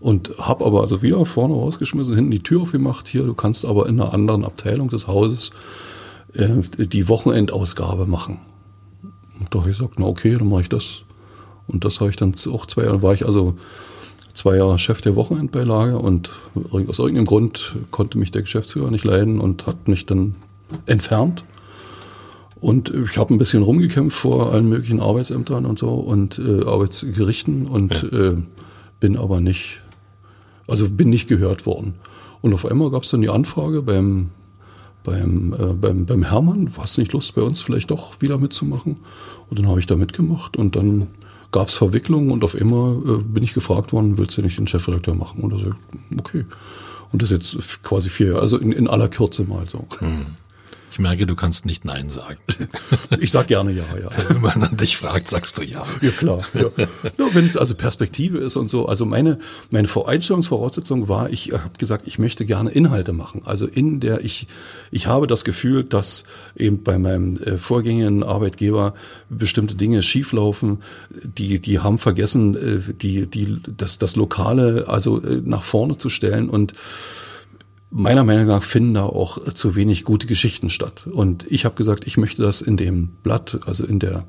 und habe aber also wieder vorne rausgeschmissen, hinten die Tür aufgemacht. Hier, du kannst aber in einer anderen Abteilung des Hauses äh, die Wochenendausgabe machen. Und da habe ich gesagt, na okay, dann mache ich das. Und das habe ich dann auch zwei Jahre, war ich also zwei Jahre Chef der Wochenendbeilage und aus irgendeinem Grund konnte mich der Geschäftsführer nicht leiden und hat mich dann entfernt. Und ich habe ein bisschen rumgekämpft vor allen möglichen Arbeitsämtern und so und äh, Arbeitsgerichten und ja. äh, bin aber nicht, also bin nicht gehört worden. Und auf einmal gab es dann die Anfrage beim, beim, äh, beim, beim Hermann, hast du nicht Lust, bei uns vielleicht doch wieder mitzumachen? Und dann habe ich da mitgemacht und dann gab es Verwicklungen und auf immer äh, bin ich gefragt worden, willst du nicht den Chefredakteur machen? Und er sagt, okay. Und das jetzt quasi vier, also in, in aller Kürze mal so. Mhm. Ich merke, du kannst nicht Nein sagen. *laughs* Ich sag gerne ja, ja. Wenn man an dich fragt, sagst du ja. Ja, klar. Ja. ja wenn es also Perspektive ist und so. Also meine, meine Einstellungsvoraussetzung war, ich habe gesagt, ich möchte gerne Inhalte machen. Also in der ich, ich habe das Gefühl, dass eben bei meinem äh, vorgängigen Arbeitgeber bestimmte Dinge schieflaufen. Die, die haben vergessen, äh, die, die, das, das Lokale also äh, nach vorne zu stellen und meiner Meinung nach finden da auch zu wenig gute Geschichten statt. Und ich habe gesagt, ich möchte das in dem Blatt, also in der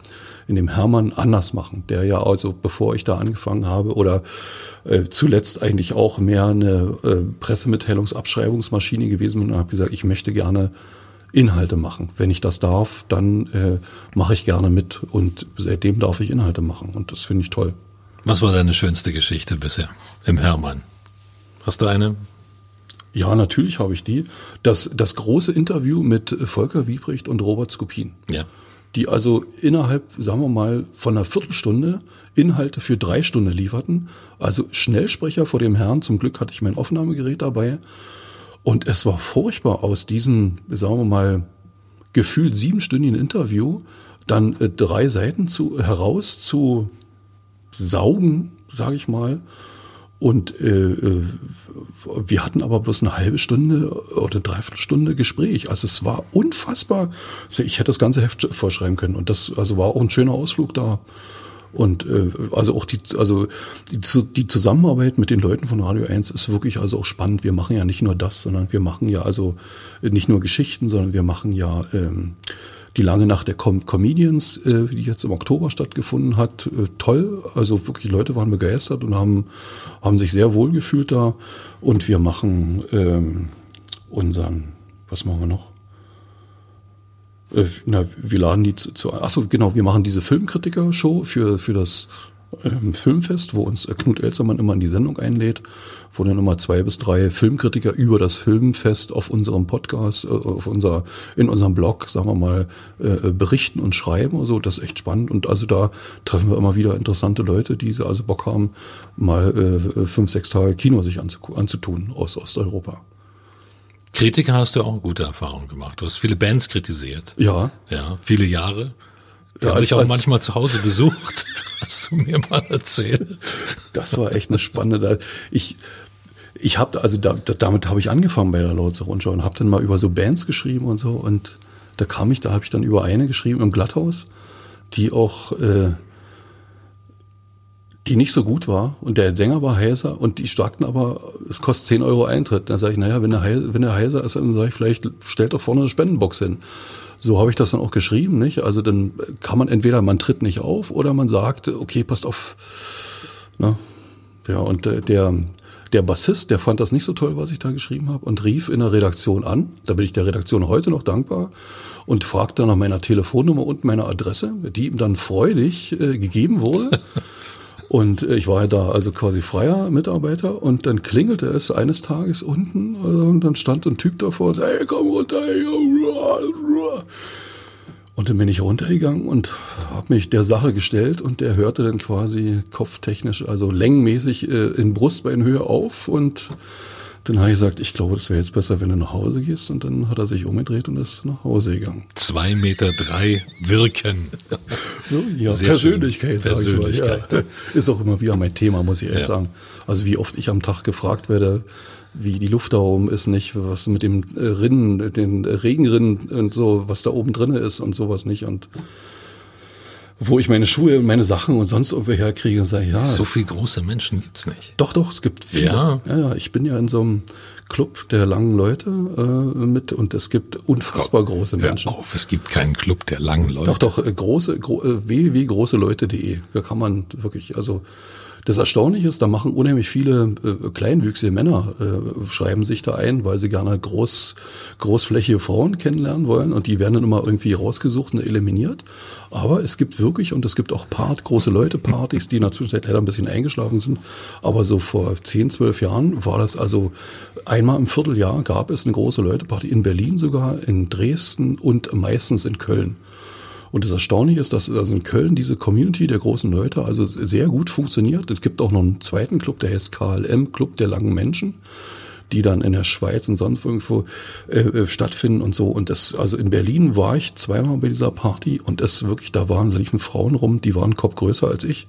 in dem Hermann anders machen, der ja also bevor ich da angefangen habe oder äh, zuletzt eigentlich auch mehr eine äh, Pressemitteilungsabschreibungsmaschine gewesen bin und habe gesagt, ich möchte gerne Inhalte machen. Wenn ich das darf, dann äh, mache ich gerne mit und seitdem darf ich Inhalte machen und das finde ich toll. Was war deine schönste Geschichte bisher im Hermann? Hast du eine? Ja, natürlich habe ich die. Das, das große Interview mit Volker Wiebricht und Robert Skopin. Ja. Die also innerhalb, sagen wir mal, von einer Viertelstunde Inhalte für drei Stunden lieferten. Also Schnellsprecher vor dem Herrn. Zum Glück hatte ich mein Aufnahmegerät dabei. Und es war furchtbar aus diesem, sagen wir mal, gefühlt siebenstündigen Interview dann äh, drei Seiten zu, heraus zu saugen, sage ich mal, und äh, äh, wir hatten aber bloß eine halbe Stunde oder dreiviertel Stunde Gespräch. Also es war unfassbar. Also ich hätte das ganze Heft vorschreiben können. Und das also war auch ein schöner Ausflug da. Und äh, also auch die, also die, die Zusammenarbeit mit den Leuten von Radio 1 ist wirklich also auch spannend. Wir machen ja nicht nur das, sondern wir machen ja also nicht nur Geschichten, sondern wir machen ja ähm, die lange Nacht der Com Comedians, äh, die jetzt im Oktober stattgefunden hat, äh, toll. Also wirklich, die Leute waren begeistert und haben, haben sich sehr wohl gefühlt da. Und wir machen ähm, unseren, was machen wir noch? Äh, na, wir laden die zu, zu achso, genau, wir machen diese Filmkritiker-Show für, für das ähm, Filmfest, wo uns Knut Elzermann immer in die Sendung einlädt wo dann immer zwei bis drei Filmkritiker über das Filmfest auf unserem Podcast, äh, auf unser, in unserem Blog, sagen wir mal, äh, berichten und schreiben. Also das ist echt spannend. Und also da treffen wir immer wieder interessante Leute, die also Bock haben, mal äh, fünf, sechs Tage Kino sich anzutun aus Osteuropa. Kritiker hast du auch gute Erfahrungen gemacht. Du hast viele Bands kritisiert. Ja. Ja, viele Jahre. Die ja, haben dich auch manchmal zu Hause besucht. *laughs* Hast du mir mal erzählt. Das war echt eine spannende. Ich, ich habe also da, damit habe ich angefangen bei der Lautzer Rundschau und habe dann mal über so Bands geschrieben und so und da kam ich, da habe ich dann über eine geschrieben im Glatthaus, die auch äh, die nicht so gut war und der Sänger war heiser und die sagten aber, es kostet 10 Euro Eintritt. Dann sage ich, naja, wenn der, wenn der heiser ist, dann sage ich, vielleicht stellt doch vorne eine Spendenbox hin. So habe ich das dann auch geschrieben, nicht? Also dann kann man entweder, man tritt nicht auf oder man sagt, okay, passt auf. Ne? Ja, und äh, der, der Bassist, der fand das nicht so toll, was ich da geschrieben habe und rief in der Redaktion an. Da bin ich der Redaktion heute noch dankbar und fragte nach meiner Telefonnummer und meiner Adresse, die ihm dann freudig äh, gegeben wurde. *laughs* Und äh, ich war ja da also quasi freier Mitarbeiter und dann klingelte es eines Tages unten äh, und dann stand ein Typ davor und sagte, hey, komm runter. Hey. Und dann bin ich runtergegangen und habe mich der Sache gestellt und der hörte dann quasi kopftechnisch, also längenmäßig äh, in Brustbeinhöhe auf und dann habe ich gesagt, ich glaube, das wäre jetzt besser, wenn du nach Hause gehst. Und dann hat er sich umgedreht und ist nach Hause gegangen. Zwei Meter drei wirken. ja, Sehr Persönlichkeit, sag Persönlichkeit. Ich mal. Ja. Ist auch immer wieder mein Thema, muss ich ehrlich ja. sagen. Also wie oft ich am Tag gefragt werde, wie die Luft da oben ist, nicht, was mit dem Rinnen, den Regenrinnen und so, was da oben drinne ist und sowas nicht und wo ich meine Schuhe, meine Sachen und sonst irgendwo herkriege und sage, ja. So viele große Menschen gibt's nicht. Doch, doch, es gibt viele. Ja. ja, ja ich bin ja in so einem Club der langen Leute äh, mit und es gibt unfassbar große Menschen. Hör auf, es gibt keinen Club der langen Leute. Doch, doch, äh, große, gro äh, www.großeleute.de. Da kann man wirklich, also das Erstaunliche ist, da machen unheimlich viele äh, kleinwüchsige Männer, äh, schreiben sich da ein, weil sie gerne groß, großflächige Frauen kennenlernen wollen und die werden dann immer irgendwie rausgesucht und eliminiert. Aber es gibt wirklich, und es gibt auch Part, große Leute-Partys, die in der Zwischenzeit leider ein bisschen eingeschlafen sind. Aber so vor 10, 12 Jahren war das also einmal im Vierteljahr gab es eine große Leute-Party in Berlin sogar, in Dresden und meistens in Köln. Und das Erstaunliche ist, dass also in Köln diese Community der großen Leute also sehr gut funktioniert. Es gibt auch noch einen zweiten Club, der heißt KLM, Club der langen Menschen. die dann in der Schweiz und sonst irgendwo äh, äh, stattfinden und so. Und das, also in Berlin war ich zweimal bei dieser Party und es wirklich, da waren, da liefen Frauen rum, die waren Kopf größer als ich.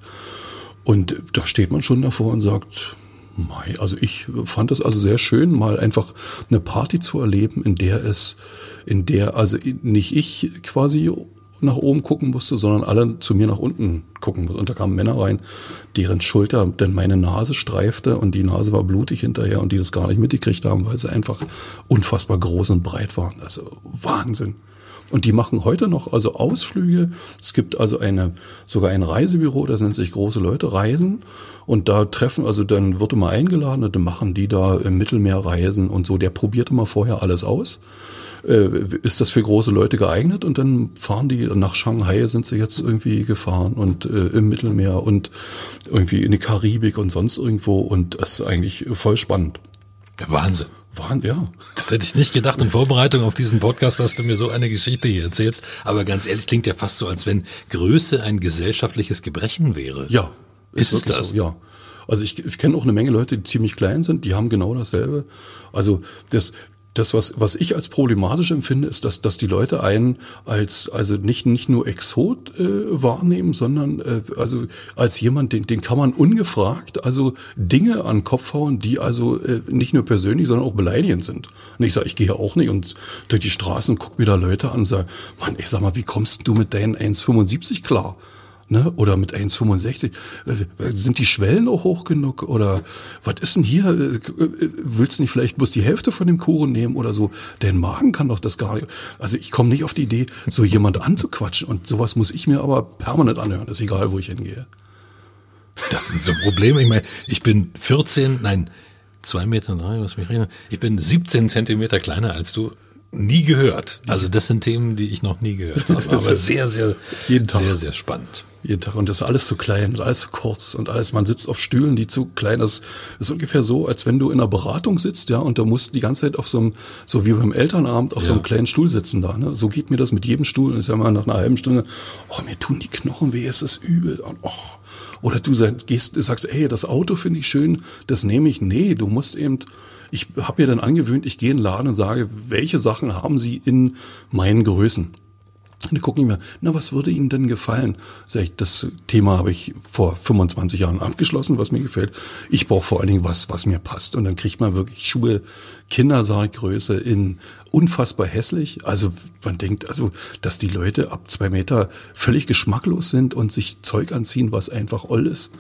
Und da steht man schon davor und sagt, Mai, also ich fand es also sehr schön, mal einfach eine Party zu erleben, in der es, in der also nicht ich quasi nach oben gucken musste, sondern alle zu mir nach unten gucken mussten. Und da kamen Männer rein, deren Schulter denn meine Nase streifte und die Nase war blutig hinterher und die das gar nicht mitgekriegt haben, weil sie einfach unfassbar groß und breit waren. Also Wahnsinn. Und die machen heute noch also Ausflüge. Es gibt also eine, sogar ein Reisebüro, das nennt sich Große Leute Reisen. Und da treffen, also dann wird immer eingeladen und dann machen die da im Mittelmeer Reisen und so. Der probiert immer vorher alles aus äh, ist das für große Leute geeignet? Und dann fahren die nach Shanghai, sind sie jetzt irgendwie gefahren und äh, im Mittelmeer und irgendwie in die Karibik und sonst irgendwo. Und das ist eigentlich voll spannend. Wahnsinn. Wahnsinn, ja. Das hätte ich nicht gedacht. In Vorbereitung auf diesen Podcast dass du mir so eine Geschichte hier erzählst. Aber ganz ehrlich, klingt ja fast so, als wenn Größe ein gesellschaftliches Gebrechen wäre. Ja. Ist, ist es das? So, ja. Also ich, ich kenne auch eine Menge Leute, die ziemlich klein sind, die haben genau dasselbe. Also das, das, was, was ich als problematisch empfinde, ist, dass, dass die Leute einen als, also nicht, nicht nur Exot äh, wahrnehmen, sondern äh, also als jemand, den, den kann man ungefragt also Dinge an den Kopf hauen, die also äh, nicht nur persönlich, sondern auch beleidigend sind. Und ich sage, ich gehe auch nicht und durch die Straßen guck mir da Leute an und sage, Mann, ich sag mal, wie kommst du mit deinen 1,75 klar? Ne? Oder mit 1,65. Äh, sind die Schwellen auch hoch genug? Oder was ist denn hier? Äh, willst du nicht vielleicht bloß die Hälfte von dem Kuchen nehmen oder so? Dein Magen kann doch das gar nicht. Also ich komme nicht auf die Idee, so jemand anzuquatschen. Und sowas muss ich mir aber permanent anhören. ist egal, wo ich hingehe. Das sind so Probleme. Ich meine, ich bin 14, nein, zwei Meter drei, was mich reden. Ich bin 17 Zentimeter kleiner als du nie gehört. Also das sind Themen, die ich noch nie gehört habe. *laughs* Aber sehr, sehr, jeden Tag. sehr, sehr spannend. Jeden Tag. Und das ist alles zu klein, und alles zu kurz und alles, man sitzt auf Stühlen, die zu klein ist. Das ist ungefähr so, als wenn du in einer Beratung sitzt, ja, und da musst die ganze Zeit auf so einem, so wie beim Elternabend, auf ja. so einem kleinen Stuhl sitzen da, ne. So geht mir das mit jedem Stuhl. Und ich sag mal, nach einer halben Stunde, oh, mir tun die Knochen weh, es ist übel. Und, oh. Oder du sagst, gehst, sagst, ey, das Auto finde ich schön, das nehme ich. Nee, du musst eben, ich habe mir dann angewöhnt, ich gehe in den Laden und sage, welche Sachen haben Sie in meinen Größen? Und dann gucken die mir, na, was würde Ihnen denn gefallen? Sag ich, das Thema habe ich vor 25 Jahren abgeschlossen, was mir gefällt. Ich brauche vor allen Dingen was, was mir passt. Und dann kriegt man wirklich Schuhe Kindersaalgröße in unfassbar hässlich. Also man denkt, also, dass die Leute ab zwei Meter völlig geschmacklos sind und sich Zeug anziehen, was einfach oll ist.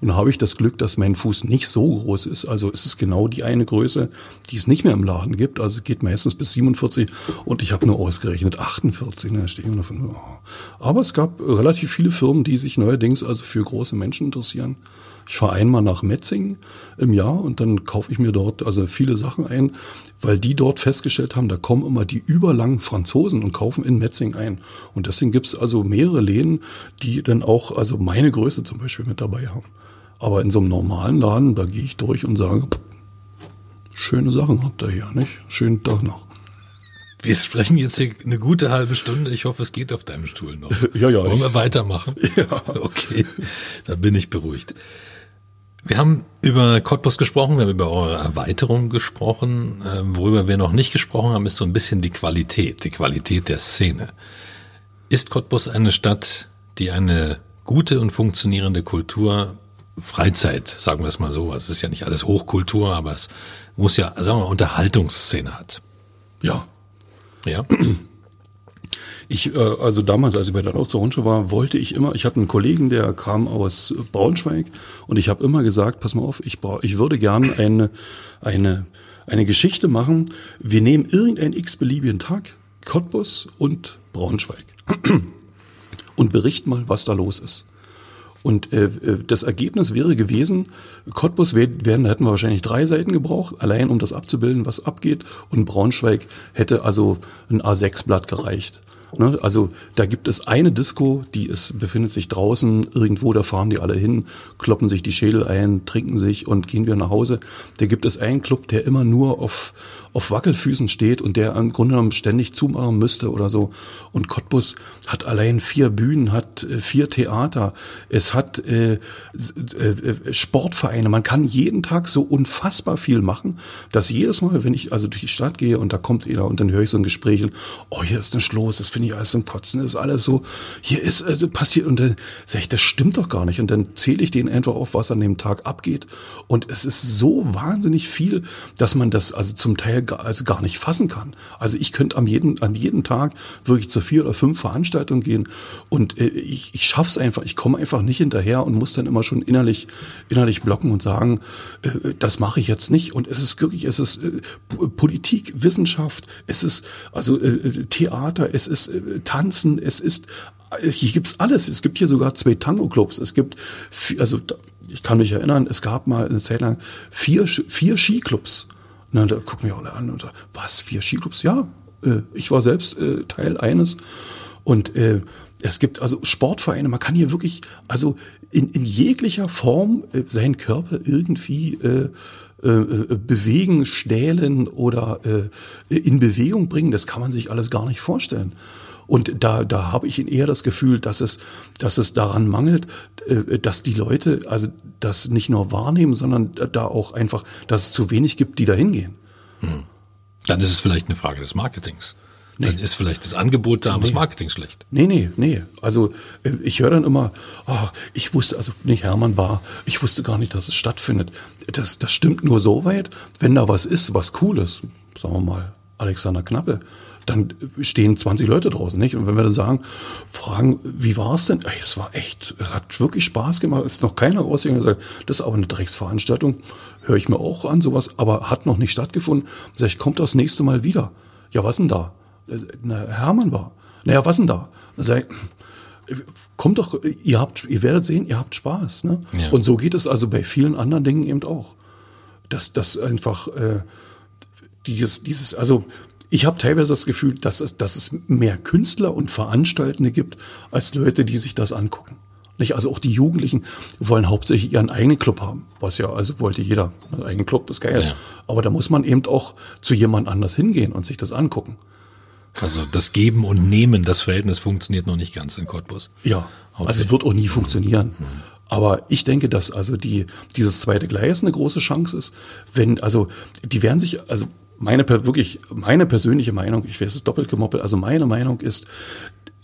Und habe ich das Glück, dass mein Fuß nicht so groß ist. Also es ist genau die eine Größe, die es nicht mehr im Laden gibt. Also es geht meistens bis 47 und ich habe nur ausgerechnet 48. Da stehe ich davon. Oh. Aber es gab relativ viele Firmen, die sich neuerdings also für große Menschen interessieren. Ich fahre einmal nach Metzingen im Jahr und dann kaufe ich mir dort also viele Sachen ein, weil die dort festgestellt haben, da kommen immer die überlangen Franzosen und kaufen in Metzingen ein. Und deswegen gibt's also mehrere Läden, die dann auch also meine Größe zum Beispiel mit dabei haben. Aber in so einem normalen Laden, da gehe ich durch und sage, schöne Sachen habt ihr hier, nicht? Schönen Tag noch. Wir sprechen jetzt hier eine gute halbe Stunde. Ich hoffe, es geht auf deinem Stuhl noch. *laughs* Ja, ja. Wollen wir weitermachen? *laughs* Ja. Okay, da bin ich beruhigt. Wir haben über Cottbus gesprochen, wir haben über eure Erweiterung gesprochen. Ähm, worüber wir noch nicht gesprochen haben, ist so ein bisschen die Qualität, die Qualität der Szene. Ist Cottbus eine Stadt, die eine gute und funktionierende Kultur Freizeit, sagen wir es mal so. Es ist ja nicht alles Hochkultur, aber es muss ja, sagen wir mal, Unterhaltungsszene hat. Ja. Ja. *clears throat* Ich, äh, also damals, als ich bei der Lautzer war, wollte ich immer, ich hatte einen Kollegen, der kam aus Braunschweig und ich habe immer gesagt, pass mal auf, ich, brauch, ich würde gerne eine, eine, eine Geschichte machen. Wir nehmen irgendeinen x-beliebigen Tag, Cottbus und Braunschweig *clears throat* und berichten mal, was da los ist. Und äh, das Ergebnis wäre gewesen, Cottbus werden, hätten wir wahrscheinlich drei Seiten gebraucht, allein um das abzubilden, was abgeht. Und Braunschweig hätte also ein A6-Blatt gereicht. Ne? Also da gibt es eine Disco, die ist, befindet sich draußen irgendwo, da fahren die alle hin, kloppen sich die Schädel ein, trinken sich und gehen wieder nach Hause. Da gibt es einen Club, der immer nur auf, auf Wackelfüßen steht und der im Grunde genommen ständig zumachen müsste oder so. Und Cottbus hat allein vier Bühnen, hat äh, vier Theater, es hat äh, äh, äh, Sportvereine. Man kann jeden Tag so unfassbar viel machen, dass jedes Mal, wenn ich also durch die Stadt gehe und da kommt jeder und dann höre ich so ein Gespräch, oh, hier ist ein Schloss, das finde ich alles zum Kotzen, ist alles so, hier ist also passiert und dann sage ich, das stimmt doch gar nicht. Und dann zähle ich denen einfach auf, was an dem Tag abgeht. Und es ist so wahnsinnig viel, dass man das also zum Teil gar, also gar nicht fassen kann. Also ich könnte am jeden, an jedem Tag wirklich zu vier oder fünf Veranstaltungen gehen und äh, ich, ich schaff's einfach, ich komme einfach nicht hinterher und muss dann immer schon innerlich, innerlich blocken und sagen, äh, das mache ich jetzt nicht. Und es ist wirklich, es ist äh, Politik, Wissenschaft, es ist also äh, Theater, es ist äh, Tanzen, es ist hier gibt's alles. Es gibt hier sogar zwei Tango-Clubs. Es gibt, also ich kann mich erinnern, es gab mal eine Zeit lang vier, vier Skiclubs. Na, da gucken wir alle an und sagen, was, vier Skiclubs? Ja, äh, ich war selbst äh, Teil eines. Und äh, es gibt also Sportvereine, man kann hier wirklich, also in, in jeglicher Form äh, seinen Körper irgendwie äh, äh, äh bewegen, stählen oder äh, in Bewegung bringen. Das kann man sich alles gar nicht vorstellen. Und da, da habe ich eher das Gefühl, dass es, dass es daran mangelt, äh, dass die Leute also das nicht nur wahrnehmen, sondern da auch einfach, dass es zu wenig gibt, die da hingehen. Hm. Dann ist es vielleicht eine Frage des Marketings. Nee. Dann ist vielleicht das Angebot da, aber nee. das Marketing schlecht. Nee, nee, nee. Also äh, ich höre dann immer, oh, ich wusste, also nicht Hermann Bar, ich wusste gar nicht, dass es stattfindet. Das, das stimmt nur so weit, wenn da was ist, was cool ist. Sagen wir mal, Alexander Knappe dann stehen 20 Leute draußen, nicht? Und wenn wir dann sagen, fragen, wie war es denn? Ey, es war echt, es hat wirklich Spaß gemacht. Es ist noch keiner rausgegangen und gesagt, das ist aber eine Drecksveranstaltung. Höre ich mir auch an, sowas, aber hat noch nicht stattgefunden. Sag ich, kommt das nächste Mal wieder. Ja, was denn da? Na, Hermann war. Naja, was denn da? Dann sag ich, kommt doch, ihr habt, ihr werdet sehen, ihr habt Spaß. Ne? Ja. Und so geht es also bei vielen anderen Dingen eben auch. Dass das einfach äh, dieses, dieses, also ich habe teilweise das Gefühl, dass es, dass es mehr Künstler und Veranstaltende gibt, als Leute, die sich das angucken. Nicht? Also auch die Jugendlichen wollen hauptsächlich ihren eigenen Club haben. Was ja, also wollte jeder. Einen eigenen Club ist geil. Ja. Aber da muss man eben auch zu jemand anders hingehen und sich das angucken. Also das Geben und Nehmen, das Verhältnis funktioniert noch nicht ganz in Cottbus. Ja, also es wird auch nie funktionieren. Mhm. Aber ich denke, dass also die, dieses zweite Gleis eine große Chance ist, wenn, also die werden sich, also meine wirklich meine persönliche Meinung, ich weiß es doppelt gemoppelt, also meine Meinung ist,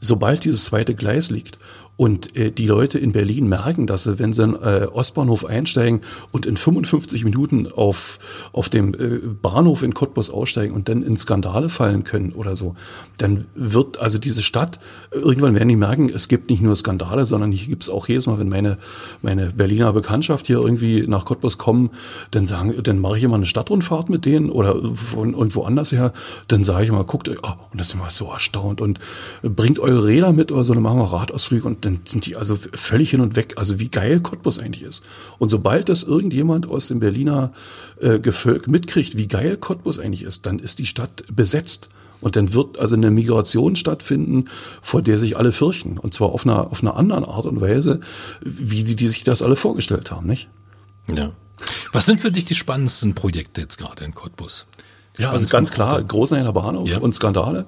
sobald dieses zweite Gleis liegt und äh, die Leute in Berlin merken, dass sie, wenn sie in äh, Ostbahnhof einsteigen und in 55 Minuten auf, auf dem äh, Bahnhof in Cottbus aussteigen und dann in Skandale fallen können oder so, dann wird also diese Stadt, irgendwann werden die merken, es gibt nicht nur Skandale, sondern hier gibt es auch jedes Mal, wenn meine, meine Berliner Bekanntschaft hier irgendwie nach Cottbus kommen, dann sagen, dann mache ich immer eine Stadtrundfahrt mit denen oder von irgendwo anders her, dann sage ich immer, guckt euch, oh, und das ist immer so erstaunt und bringt eure Räder mit oder so, dann machen wir Radausflüge und dann sind die also völlig hin und weg, also wie geil Cottbus eigentlich ist. Und sobald das irgendjemand aus dem Berliner äh, Gefolg mitkriegt, wie geil Cottbus eigentlich ist, dann ist die Stadt besetzt. Und dann wird also eine Migration stattfinden, vor der sich alle fürchten. Und zwar auf einer, auf einer anderen Art und Weise, wie die, die sich das alle vorgestellt haben, nicht? Ja. Was sind für dich die spannendsten Projekte jetzt gerade in Cottbus? Ja, also ganz klar, Großenheimer Bahnhof ja. und Skandale.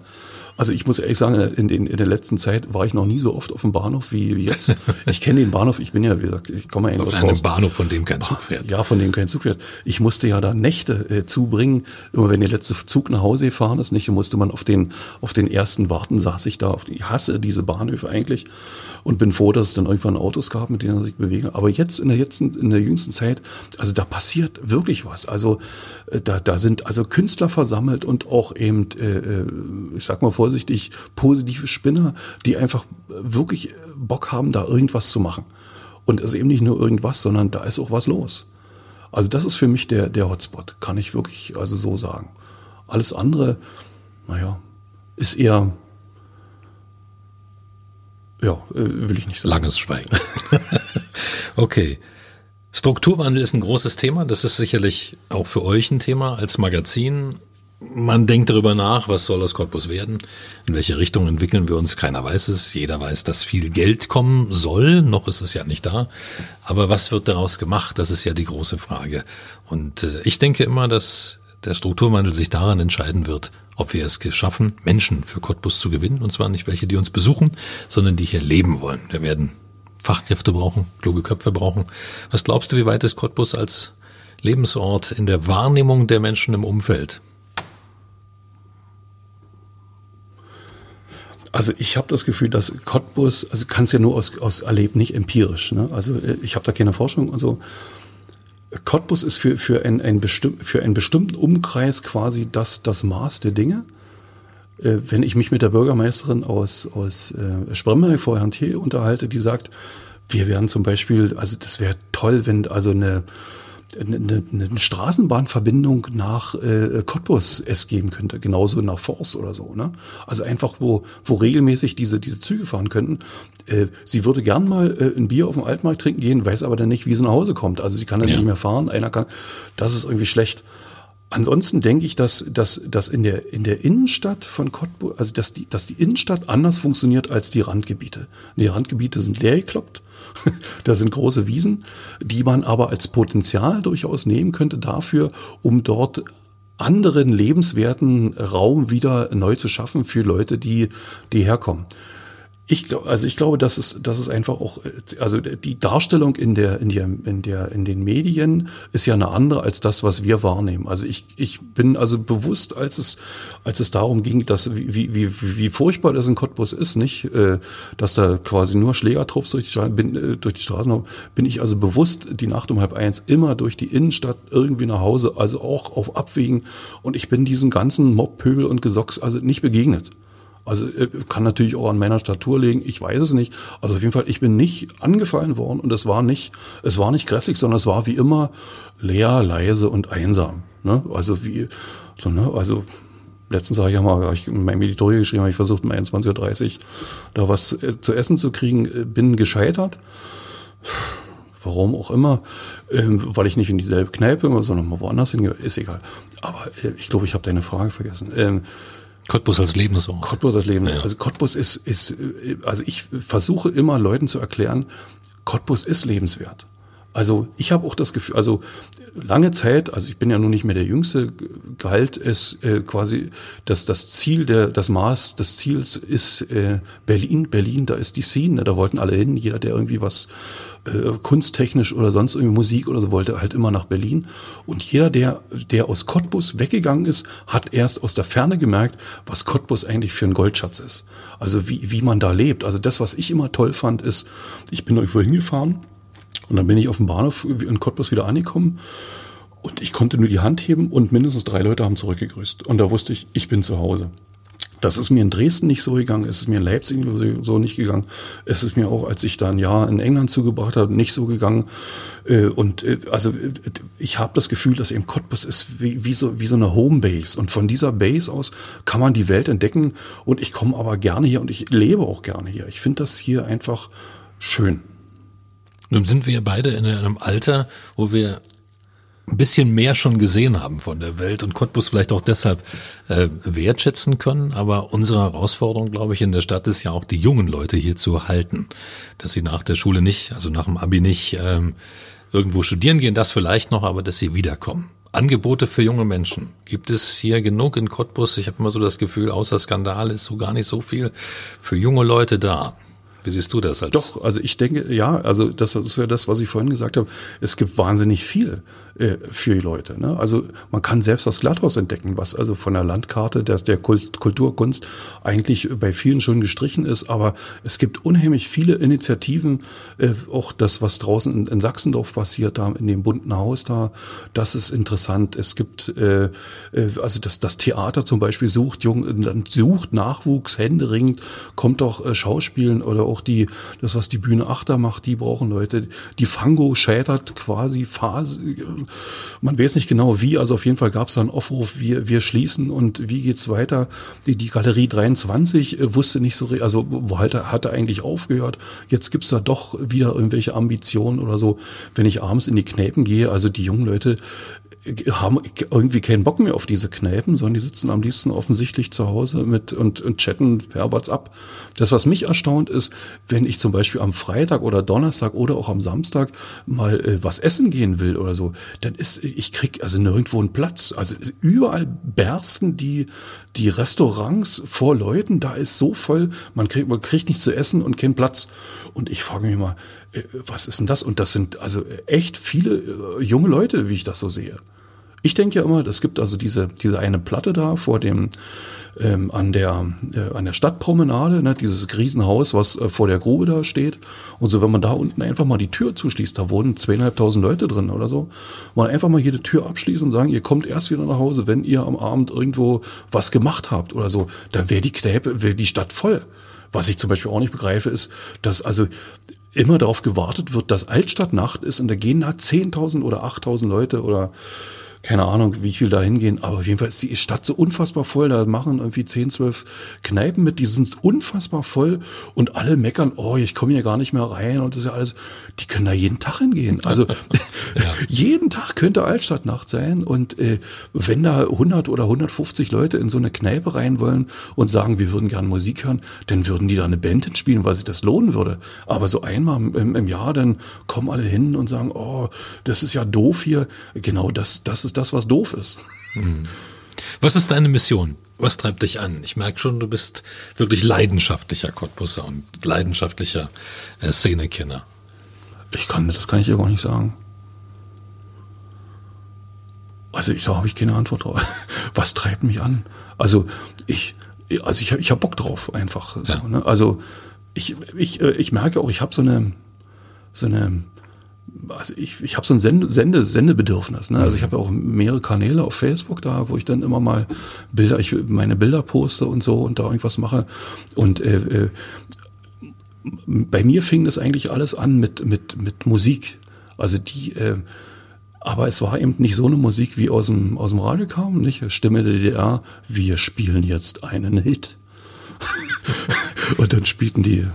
Also ich muss ehrlich sagen, in, in, in der letzten Zeit war ich noch nie so oft auf dem Bahnhof wie, wie jetzt. *laughs* Ich kenne den Bahnhof, ich bin ja, wie gesagt, ich komme ja Auf einem raus. Bahnhof, von dem kein Zug fährt. Ja, von dem kein Zug fährt. Ich musste ja da Nächte äh, zubringen. Immer wenn der letzte Zug nach Hause gefahren ist, nicht, musste man auf den, auf den ersten warten, saß ich da. Auf, ich hasse diese Bahnhöfe eigentlich und bin froh, dass es dann irgendwann Autos gab, mit denen er sich bewegen. Aber jetzt in der, jetzt in der jüngsten Zeit, also da passiert wirklich was. Also äh, da, da sind also Künstler versammelt und auch eben, äh, äh ich sag mal vorsichtig, positive Spinner, die einfach wirklich Bock haben, da irgendwas zu machen. Und es ist eben nicht nur irgendwas, sondern da ist auch was los. Also das ist für mich der, der Hotspot, kann ich wirklich also so sagen. Alles andere, naja, ist eher, ja, äh, will ich nicht sagen. Langes Schweigen. *laughs* okay. Strukturwandel ist ein großes Thema. Das ist sicherlich auch für euch ein Thema als Magazin. Man denkt darüber nach, was soll aus Cottbus werden? In welche Richtung entwickeln wir uns? Keiner weiß es. Jeder weiß, dass viel Geld kommen soll. Noch ist es ja nicht da. Aber was wird daraus gemacht? Das ist ja die große Frage. Und äh, ich denke immer, dass der Strukturwandel sich daran entscheiden wird, ob wir es geschaffen, Menschen für Cottbus zu gewinnen. Und zwar nicht welche, die uns besuchen, sondern die hier leben wollen. Wir werden Fachkräfte brauchen, kluge Köpfe brauchen. Was glaubst du, wie weit ist Cottbus als Lebensort in der Wahrnehmung der Menschen im Umfeld? Also ich habe das Gefühl, dass Cottbus, also kannst ja nur aus, aus erleben, nicht empirisch. Ne? Also äh, ich habe da keine Forschung und so. Cottbus ist für, für, ein, ein für einen bestimmten Umkreis quasi das, das Maß der Dinge. Äh, wenn ich mich mit der Bürgermeisterin aus, aus äh, Spremberg vor Herrn Thiel unterhalte, die sagt, wir werden zum Beispiel, also das wäre toll, wenn also eine eine, eine Straßenbahnverbindung nach äh, Cottbus es geben könnte, genauso nach Forst oder so. Ne? Also einfach, wo, wo regelmäßig diese, diese Züge fahren könnten. Äh, sie würde gern mal äh, ein Bier auf dem Altmarkt trinken gehen, weiß aber dann nicht, wie sie nach Hause kommt. Also sie kann dann ja. nicht mehr fahren, einer kann. Das ist irgendwie schlecht. Ansonsten denke ich, dass, dass, dass in, der, in der Innenstadt von Cottbus, also dass die, dass die Innenstadt anders funktioniert als die Randgebiete. Die Randgebiete sind leer gekloppt *laughs* da sind große Wiesen, die man aber als Potenzial durchaus nehmen könnte dafür, um dort anderen lebenswerten Raum wieder neu zu schaffen für Leute, die, die herkommen. Ich glaube, also ich glaube, dass es, dass es einfach auch, also die Darstellung in der, in der, in der, in den Medien ist ja eine andere als das, was wir wahrnehmen. Also ich, ich bin also bewusst, als es, als es darum ging, dass wie, wie, wie furchtbar das in Cottbus ist, nicht, äh, dass da quasi nur Schlägertrupps durch die, bin, äh, durch die Straßen haben, bin ich also bewusst die Nacht um halb eins immer durch die Innenstadt irgendwie nach Hause, also auch auf Abwägen. Und ich bin diesem ganzen Mob, Pöbel und Gesocks also nicht begegnet. Also äh, kann natürlich auch an meiner Statur liegen, ich weiß es nicht. Also auf jeden Fall, ich bin nicht angefallen worden und es war nicht, es war nicht grässlich, sondern es war wie immer leer, leise und einsam. Ne? Also wie, so, ne? also letztens habe ich ja mal ich in meinem Editorial geschrieben, habe ich versucht um 21.30 Uhr da was äh, zu essen zu kriegen, äh, bin gescheitert. Warum auch immer, ähm, weil ich nicht in dieselbe Kneipe, sondern mal woanders hingehe, ist egal. Aber ich glaube, ich habe deine Frage vergessen. Cottbus als Lebensort. Cottbus als Lebensort. Ja. Also Cottbus ist, ist, also ich versuche immer Leuten zu erklären, Cottbus ist lebenswert. Also ich habe auch das Gefühl, also lange Zeit, also ich bin ja nun nicht mehr der Jüngste, galt es äh, quasi, dass das Ziel, der, das Maß des Ziels ist äh, Berlin. Berlin, da ist die Szene, da wollten alle hin. Jeder, der irgendwie was äh, kunsttechnisch oder sonst irgendwie Musik oder so wollte, halt immer nach Berlin. Und jeder, der, der aus Cottbus weggegangen ist, hat erst aus der Ferne gemerkt, was Cottbus eigentlich für ein Goldschatz ist. Also wie, wie man da lebt. Also das, was ich immer toll fand, ist, ich bin irgendwo hingefahren und dann bin ich auf dem Bahnhof in Cottbus wieder angekommen und ich konnte nur die Hand heben und mindestens drei Leute haben zurückgegrüßt. Und da wusste ich, ich bin zu Hause. Das ist mir in Dresden nicht so gegangen, es ist mir in Leipzig so nicht gegangen. Es ist mir auch, als ich da ein Jahr in England zugebracht habe, nicht so gegangen. Äh, und äh, also ich habe das Gefühl, dass eben Cottbus ist wie, wie, so, wie so eine Homebase. Und von dieser Base aus kann man die Welt entdecken. Und ich komme aber gerne hier und ich lebe auch gerne hier. Ich finde das hier einfach schön. Nun sind wir beide in einem Alter, wo wir ein bisschen mehr schon gesehen haben von der Welt und Cottbus vielleicht auch deshalb äh, wertschätzen können. Aber unsere Herausforderung, glaube ich, in der Stadt ist ja auch die jungen Leute hier zu halten, dass sie nach der Schule nicht, also nach dem Abi nicht ähm, irgendwo studieren gehen, das vielleicht noch, aber dass sie wiederkommen. Angebote für junge Menschen. Gibt es hier genug in Cottbus? Ich habe immer so das Gefühl, außer Skandal ist so gar nicht so viel für junge Leute da. Wie siehst du das? Als Doch, also ich denke, ja, also das ist ja das, was ich vorhin gesagt habe. Es gibt wahnsinnig viel äh, für die Leute. Ne? Also man kann selbst das Glatthaus entdecken, was also von der Landkarte der, der Kult, Kulturkunst eigentlich bei vielen schon gestrichen ist. Aber es gibt unheimlich viele Initiativen, äh, auch das, was draußen in, in Sachsendorf passiert, da in dem bunten Haus da, das ist interessant. Es gibt äh, äh, also das, das Theater zum Beispiel sucht jung, sucht Nachwuchs händeringend, kommt auch äh, Schauspielen oder auch auch die, das, was die Bühne Achter macht, die brauchen Leute. Die Fango schädert quasi Phase. Man weiß nicht genau wie, also auf jeden Fall gab es da einen Aufruf, wir, wir schließen und wie geht's weiter? Die, die Galerie 23 äh, wusste nicht so, also wo halt, hatte eigentlich aufgehört. Jetzt gibt's da doch wieder irgendwelche Ambitionen oder so. Wenn ich abends in die Kneipen gehe, also die jungen Leute haben irgendwie keinen Bock mehr auf diese Kneipen, sondern die sitzen am liebsten offensichtlich zu Hause mit und, und chatten per WhatsApp. Das, was mich erstaunt, ist, wenn ich zum Beispiel am Freitag oder Donnerstag oder auch am Samstag mal äh, was essen gehen will oder so, dann ist, ich krieg also nirgendwo einen Platz. Also überall bersten die, die Restaurants vor Leuten, da ist so voll, man kriegt, man kriegt nichts zu essen und keinen Platz. Und ich frage mich mal, äh, was ist denn das? Und das sind also echt viele äh, junge Leute, wie ich das so sehe. Ich denke ja immer, es gibt also diese, diese eine Platte da vor dem, ähm, an der, äh, an der Stadtpromenade, ne, dieses Riesenhaus, was äh, vor der Grube da steht. Und so, wenn man da unten einfach mal die Tür zuschließt, da wohnen zweieinhalbtausend Leute drin oder so, mal einfach mal die Tür abschließen und sagen, ihr kommt erst wieder nach Hause, wenn ihr am Abend irgendwo was gemacht habt oder so, dann wäre die Kneipe, wäre die Stadt voll. Was ich zum Beispiel auch nicht begreife, ist, dass also immer darauf gewartet wird, dass Altstadtnacht ist und da gehen da 10.000 oder 8.000 Leute oder keine Ahnung, wie viel da hingehen, aber auf jeden Fall ist die Stadt so unfassbar voll. Da machen irgendwie 10, 12 Kneipen mit, die sind unfassbar voll und alle meckern, oh, ich komme hier gar nicht mehr rein und das ist ja alles, die können da jeden Tag hingehen. Also *laughs* *laughs* ja. jeden Tag könnte Altstadtnacht sein und äh, wenn da 100 oder 150 Leute in so eine Kneipe rein wollen und sagen, wir würden gerne Musik hören, dann würden die da eine Band hinspielen, weil sich das lohnen würde. Aber so einmal im, im Jahr, dann kommen alle hin und sagen, oh, das ist ja doof hier. Genau das, das ist das, was doof ist. Hm. Was ist deine Mission? Was treibt dich an? Ich merke schon, du bist wirklich leidenschaftlicher Cottbusser und leidenschaftlicher äh, Szenekenner. Ich kann, das kann ich ja gar nicht sagen. Also ich, da habe ich keine Antwort drauf. *laughs* Was treibt mich an? Also ich, also ich, ich habe Bock drauf einfach. So, ja. ne? Also ich, ich, äh, ich merke auch, ich habe so eine, so eine also ich, ich habe so ein Sende, Sende, Sendebedürfnis. Ne? Also ich habe ja auch mehrere Kanäle auf Facebook da, wo ich dann immer mal Bilder, ich meine Bilder poste und so und da irgendwas mache. Und äh, äh, bei mir fing das eigentlich alles an mit mit mit Musik. Also die, äh, aber es war eben nicht so eine Musik, wie aus dem aus dem Radio kam, nicht Stimme der DDR. Wir spielen jetzt einen Hit. *laughs* und dann spielten die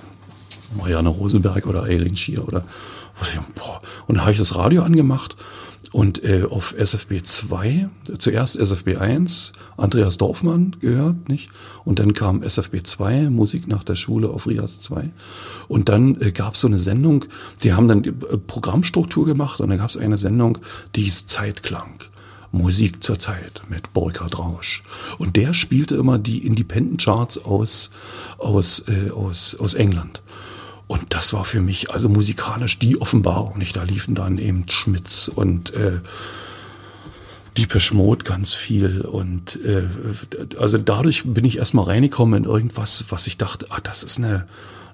Marianne Rosenberg oder Eileen Schier oder. Und da habe ich das Radio angemacht und äh, auf SFB 2, zuerst SFB 1, Andreas Dorfmann gehört, nicht? Und dann kam SFB 2, Musik nach der Schule auf Rias 2. Und dann äh, gab es so eine Sendung, die haben dann die äh, Programmstruktur gemacht und dann gab es eine Sendung, die hieß Zeitklang. Musik zur Zeit mit Burkhard Rausch. Und der spielte immer die Independent Charts aus, aus, äh, aus, aus England. Und das war für mich also musikalisch die Offenbarung. Nicht? Da liefen dann eben Schmitz und äh, Diepe Mode ganz viel. Und äh, also dadurch bin ich erstmal reingekommen in irgendwas, was ich dachte, ah, das ist eine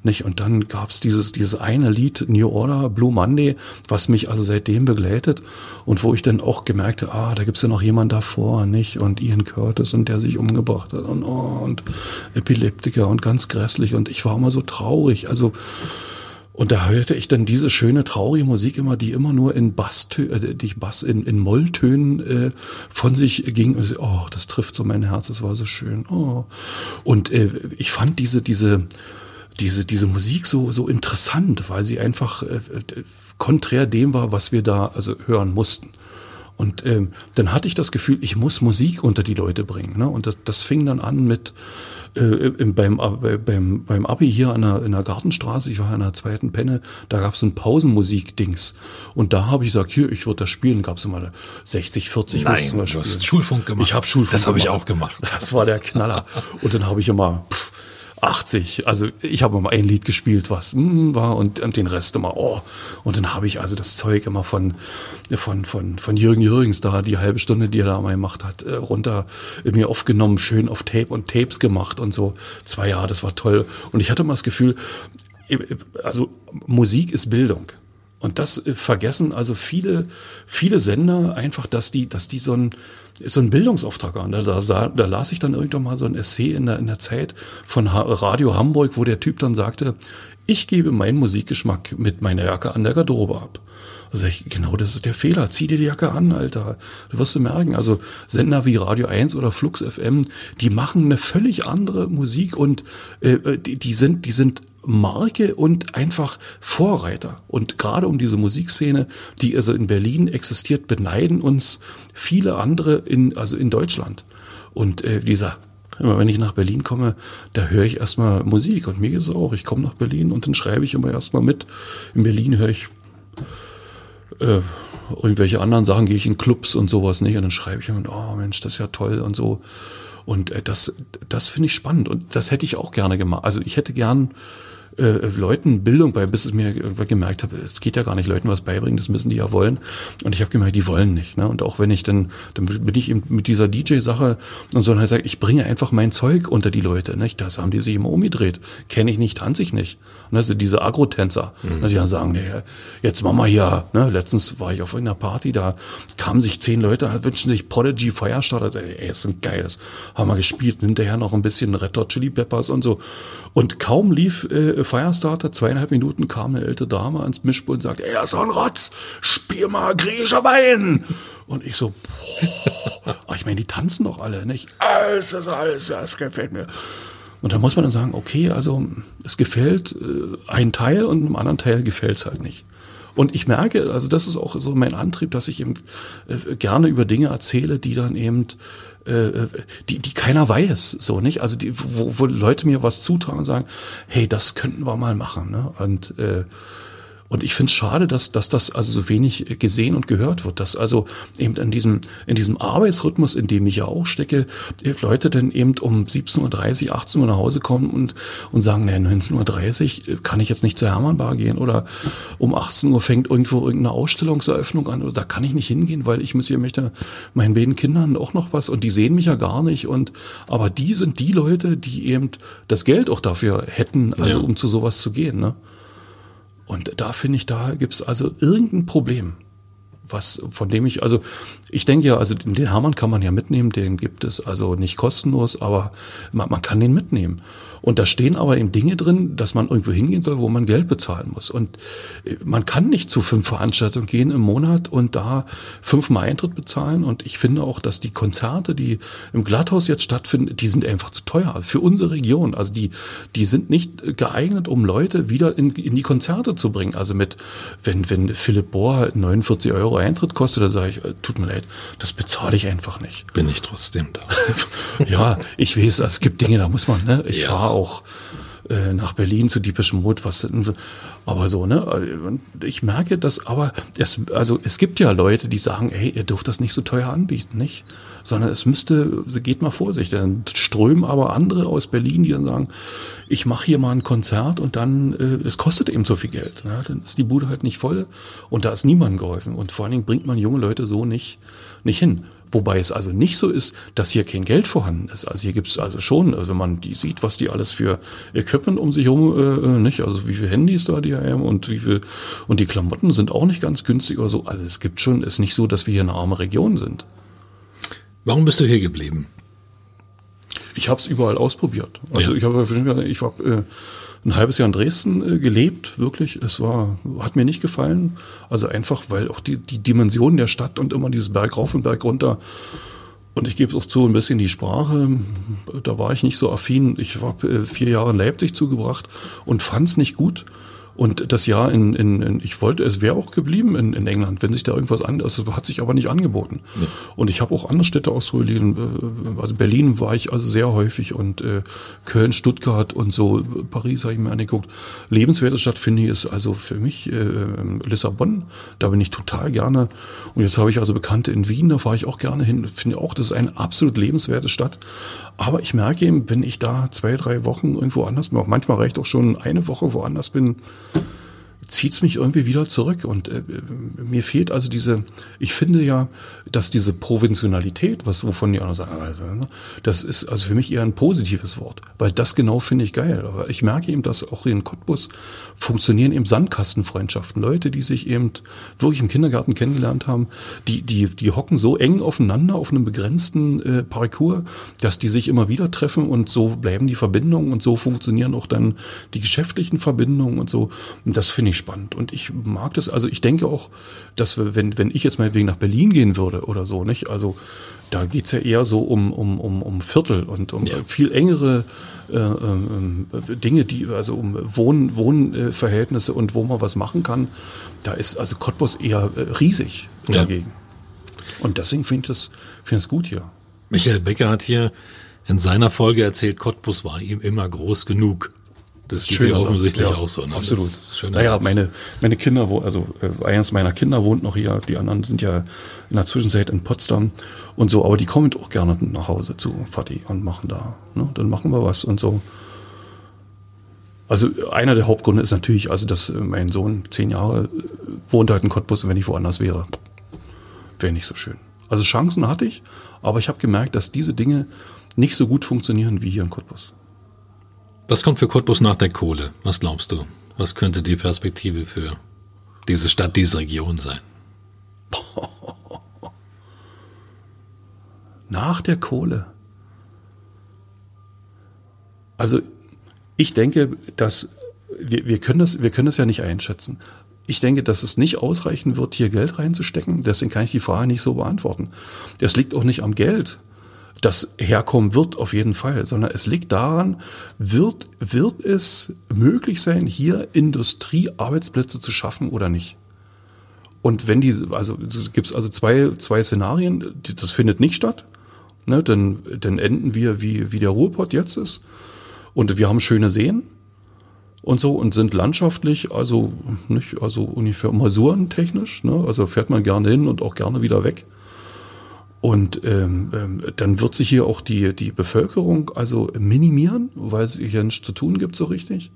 nicht? Und dann gab's dieses, dieses eine Lied, New Order, Blue Monday, was mich also seitdem begleitet und wo ich dann auch gemerkt habe, ah, da gibt's ja noch jemand davor, nicht? Und Ian Curtis und der sich umgebracht hat und, oh, und Epileptiker und ganz grässlich und ich war immer so traurig. Also, und da hörte ich dann diese schöne traurige Musik immer, die immer nur in Bass, äh, die Bass in, in Molltönen äh, von sich ging. Und, oh, das trifft so mein Herz, das war so schön. Oh. Und äh, ich fand diese diese diese, diese Musik so, so interessant, weil sie einfach äh, äh, konträr dem war, was wir da also hören mussten. Und ähm, dann hatte ich das Gefühl, ich muss Musik unter die Leute bringen. Ne? Und das, das fing dann an mit äh, beim, äh, beim, beim Abi hier an der, in der Gartenstraße, ich war in der zweiten Penne, da gab es ein Pausenmusik-Dings. Und da habe ich gesagt, hier, ich würde das spielen. Gab es immer 60, 40 Nein, du hast Schulfunk gemacht. Ich habe Schulfunk Das habe ich auch gemacht. Das war der Knaller. Und dann habe ich immer... Pff, 80. Also ich habe immer ein Lied gespielt, was mm, war und, und den Rest immer oh. Und dann habe ich also das Zeug immer von von von von Jürgen Jürgens da die halbe Stunde, die er da mal gemacht hat, äh, runter äh, mir aufgenommen, schön auf Tape und Tapes gemacht und so. Zwei Jahre, das war toll. Und ich hatte mal das Gefühl, also Musik ist Bildung. Und das äh, vergessen also viele, viele Sender einfach, dass die, dass die so ein, so ein Bildungsauftrag haben. Da, da, da las ich dann irgendwann mal so ein Essay in der, in der Zeit von Radio Hamburg, wo der Typ dann sagte, ich gebe meinen Musikgeschmack mit meiner Jacke an der Garderobe ab. Da sag ich, genau das ist der Fehler. Zieh dir die Jacke an, Alter. Du wirst du merken, also Sender wie Radio 1 oder Flux FM, die machen eine völlig andere Musik und äh, die, die sind, die sind Marke und einfach Vorreiter. Und gerade um diese Musikszene, die also in Berlin existiert, beneiden uns viele andere in, also in Deutschland. Und äh, dieser Immer wenn ich nach Berlin komme, da höre ich erstmal Musik und mir geht es auch. Ich komme nach Berlin und dann schreibe ich immer erstmal mit. In Berlin höre ich äh, irgendwelche anderen Sachen, gehe ich in Clubs und sowas nicht und dann schreibe ich immer, oh Mensch, das ist ja toll und so. Und äh, das, das finde ich spannend und das hätte ich auch gerne gemacht. Also ich hätte gern äh, Leuten Bildung bei, bis es mir gemerkt habe, es geht ja gar nicht, Leuten was beibringen, das müssen die ja wollen. Und ich habe gemerkt, die wollen nicht. Ne? Und auch wenn ich dann, dann bin ich eben mit dieser DJ-Sache und so, dann heißt ich bringe einfach mein Zeug unter die Leute. Nicht? Das haben die sich immer umgedreht. Kenne ich nicht, tanze ich nicht. Und also diese Agro-Tänzer, mhm. ne, die dann sagen, nee, jetzt machen wir hier, ne? letztens war ich auf einer Party, da kamen sich zehn Leute, wünschen sich Prodigy Firestarter, ey, ist ein geiles, haben wir gespielt, hinterher noch ein bisschen Red Hot Chili Peppers und so. Und kaum lief äh, Firestarter, zweieinhalb Minuten kam eine ältere Dame ans Mischpult und sagte, ey, das ist ein Rotz, spiel mal griechischer Wein. Und ich so, boah, ich meine, die tanzen doch alle, nicht? Alles, das alles, das gefällt mir. Und da muss man dann sagen, okay, also es gefällt äh, ein Teil und einem anderen Teil gefällt es halt nicht. Und ich merke, also das ist auch so mein Antrieb, dass ich eben äh, gerne über Dinge erzähle, die dann eben äh, die, die keiner weiß, so nicht. Also die, wo, wo Leute mir was zutragen und sagen, hey, das könnten wir mal machen. Ne? Und äh, und ich finde es schade, dass, dass das also so wenig gesehen und gehört wird, dass also eben in diesem, in diesem Arbeitsrhythmus, in dem ich ja auch stecke, Leute dann eben um 17.30 Uhr, 18 Uhr nach Hause kommen und, und sagen, nee, 19.30 Uhr kann ich jetzt nicht zur Hermannbar gehen oder um 18 Uhr fängt irgendwo irgendeine Ausstellungseröffnung an, oder da kann ich nicht hingehen, weil ich muss hier möchte meinen beiden Kindern auch noch was und die sehen mich ja gar nicht und, aber die sind die Leute, die eben das Geld auch dafür hätten, also ja. um zu sowas zu gehen, ne? Und da finde ich, da gibt's also irgendein Problem was, von dem ich, also ich denke ja, also den Hermann kann man ja mitnehmen, den gibt es also nicht kostenlos, aber man, man kann den mitnehmen. Und da stehen aber eben Dinge drin, dass man irgendwo hingehen soll, wo man Geld bezahlen muss. Und äh, man kann nicht zu fünf Veranstaltungen gehen im Monat und da fünfmal Eintritt bezahlen. Und ich finde auch, dass die Konzerte, die im Glatthaus jetzt stattfinden, die sind einfach zu teuer für unsere Region. Also die, die sind nicht geeignet, um Leute wieder in, in die Konzerte zu bringen. Also mit, wenn, wenn Philipp Bohr 49 Euro Eintritt kostet, da sage ich, äh, tut mir leid, das bezahle ich einfach nicht. Bin ich trotzdem da. *laughs* ja, ich weiß, es gibt Dinge, da muss man, ne? Ich ja. fahre auch äh, nach Berlin zu Deepish Mode, was aber so, ne? Ich merke, dass aber es, also es gibt ja Leute, die sagen, ey, ihr dürft das nicht so teuer anbieten, nicht? Sondern es müsste, geht mal Vorsicht. Dann strömen aber andere aus Berlin, die dann sagen, ich mache hier mal ein Konzert und dann, äh, das kostet eben so viel Geld. Ne? Dann ist die Bude halt nicht voll und da ist niemandem geholfen. Und vor allen Dingen bringt man junge Leute so nicht, nicht hin. Wobei es also nicht so ist, dass hier kein Geld vorhanden ist. Also hier gibt es also schon, also wenn man die sieht, was die alles für Equipment um sich herum, äh, äh, nicht, also wie viele Handys da die haben und wie viel, und die Klamotten sind auch nicht ganz günstig oder so. Also es gibt schon, ist nicht so, dass wir hier eine arme Region sind. Warum bist du hier geblieben? Ich habe es überall ausprobiert. Also ja. ich habe, ich habe äh, ein halbes Jahr in Dresden äh, gelebt, wirklich. Es war, hat mir nicht gefallen. Also einfach, weil auch die, die Dimension der Stadt und immer dieses Berg rauf und Berg runter. Und ich gebe es auch zu, ein bisschen die Sprache, da war ich nicht so affin. Ich habe äh, vier Jahre in Leipzig zugebracht und fand es nicht gut. Und das Jahr in, in, in ich wollte, es wäre auch geblieben in, in England, wenn sich da irgendwas anderes, hat sich aber nicht angeboten. Ja. Und ich habe auch andere Städte ausprobiert. Äh, also Berlin war ich also sehr häufig und äh, Köln, Stuttgart und so, Paris habe ich mir angeguckt. Lebenswerte Stadt finde ich ist also für mich äh, Lissabon, da bin ich total gerne. Und jetzt habe ich also Bekannte in Wien, da fahre ich auch gerne hin. Finde auch, das ist eine absolut lebenswerte Stadt. Aber ich merke eben, wenn ich da zwei, drei Wochen irgendwo anders bin, auch manchmal reicht auch schon eine Woche woanders bin, zieht's mich irgendwie wieder zurück. Und äh, mir fehlt also diese, ich finde ja, dass diese Provintionalität, was wovon die anderen sagen, also, ne, das ist also für mich eher ein positives Wort. weil das genau finde ich geil. Aber ich merke eben, dass auch in Cottbus funktionieren eben Sandkastenfreundschaften. Leute, die sich eben wirklich im Kindergarten kennengelernt haben, die, die, die hocken so eng aufeinander auf einem begrenzten äh, Parcours, dass die sich immer wieder treffen und so bleiben die Verbindungen und so funktionieren auch dann die geschäftlichen Verbindungen und so. Und das finde ich spannend. Und ich mag das, also ich denke auch, dass wir, wenn, wenn ich jetzt mal wegen nach Berlin gehen würde oder so, nicht? Also da geht's ja eher so um, um, um, um Viertel und um ja. viel engere äh, äh, Dinge, die, also um Wohn, Wohnverhältnisse und wo man was machen kann. Da ist also Cottbus eher äh, riesig dagegen. Ja. Und deswegen finde ich das, finde ich gut hier. Michael Becker hat hier in seiner Folge erzählt, Cottbus war ihm immer groß genug. Das geht Schön, offensichtlich ja, auch so. Ne? Absolut. Naja, Satz. meine, meine Kinder, wo, also äh, eines meiner Kinder wohnt noch hier, die anderen sind ja in der Zwischenzeit in Potsdam und so, aber die kommen auch gerne nach Hause zu Fatih und machen da. Ne? Dann machen wir was und so. Also einer der Hauptgründe ist natürlich, also dass mein Sohn zehn Jahre äh, wohnt halt in Cottbus und wenn ich woanders wäre, wäre nicht so schön. Also Chancen hatte ich, aber ich habe gemerkt, dass diese Dinge nicht so gut funktionieren wie hier in Cottbus. Was kommt für Cottbus nach der Kohle? Was glaubst du? Was könnte die Perspektive für diese Stadt, diese Region sein? *laughs* Nach der Kohle. Also ich denke, dass wir, wir, können das, wir können das ja nicht einschätzen. Ich denke, dass es nicht ausreichen wird, hier Geld reinzustecken. Deswegen kann ich die Frage nicht so beantworten. Es liegt auch nicht am Geld das herkommen wird auf jeden Fall, sondern es liegt daran, wird, wird es möglich sein, hier Industriearbeitsplätze zu schaffen oder nicht? Und wenn diese, also gibt es also zwei, zwei Szenarien, das findet nicht statt, ne, dann, dann enden wir wie, wie der Ruhrpott jetzt ist. Und wir haben schöne Seen und so und sind landschaftlich, also nicht, also ungefähr masurentechnisch, ne, also fährt man gerne hin und auch gerne wieder weg. Und ähm, ähm, dann wird sich hier auch die, die Bevölkerung also minimieren, weil es hier nichts zu tun gibt so richtig.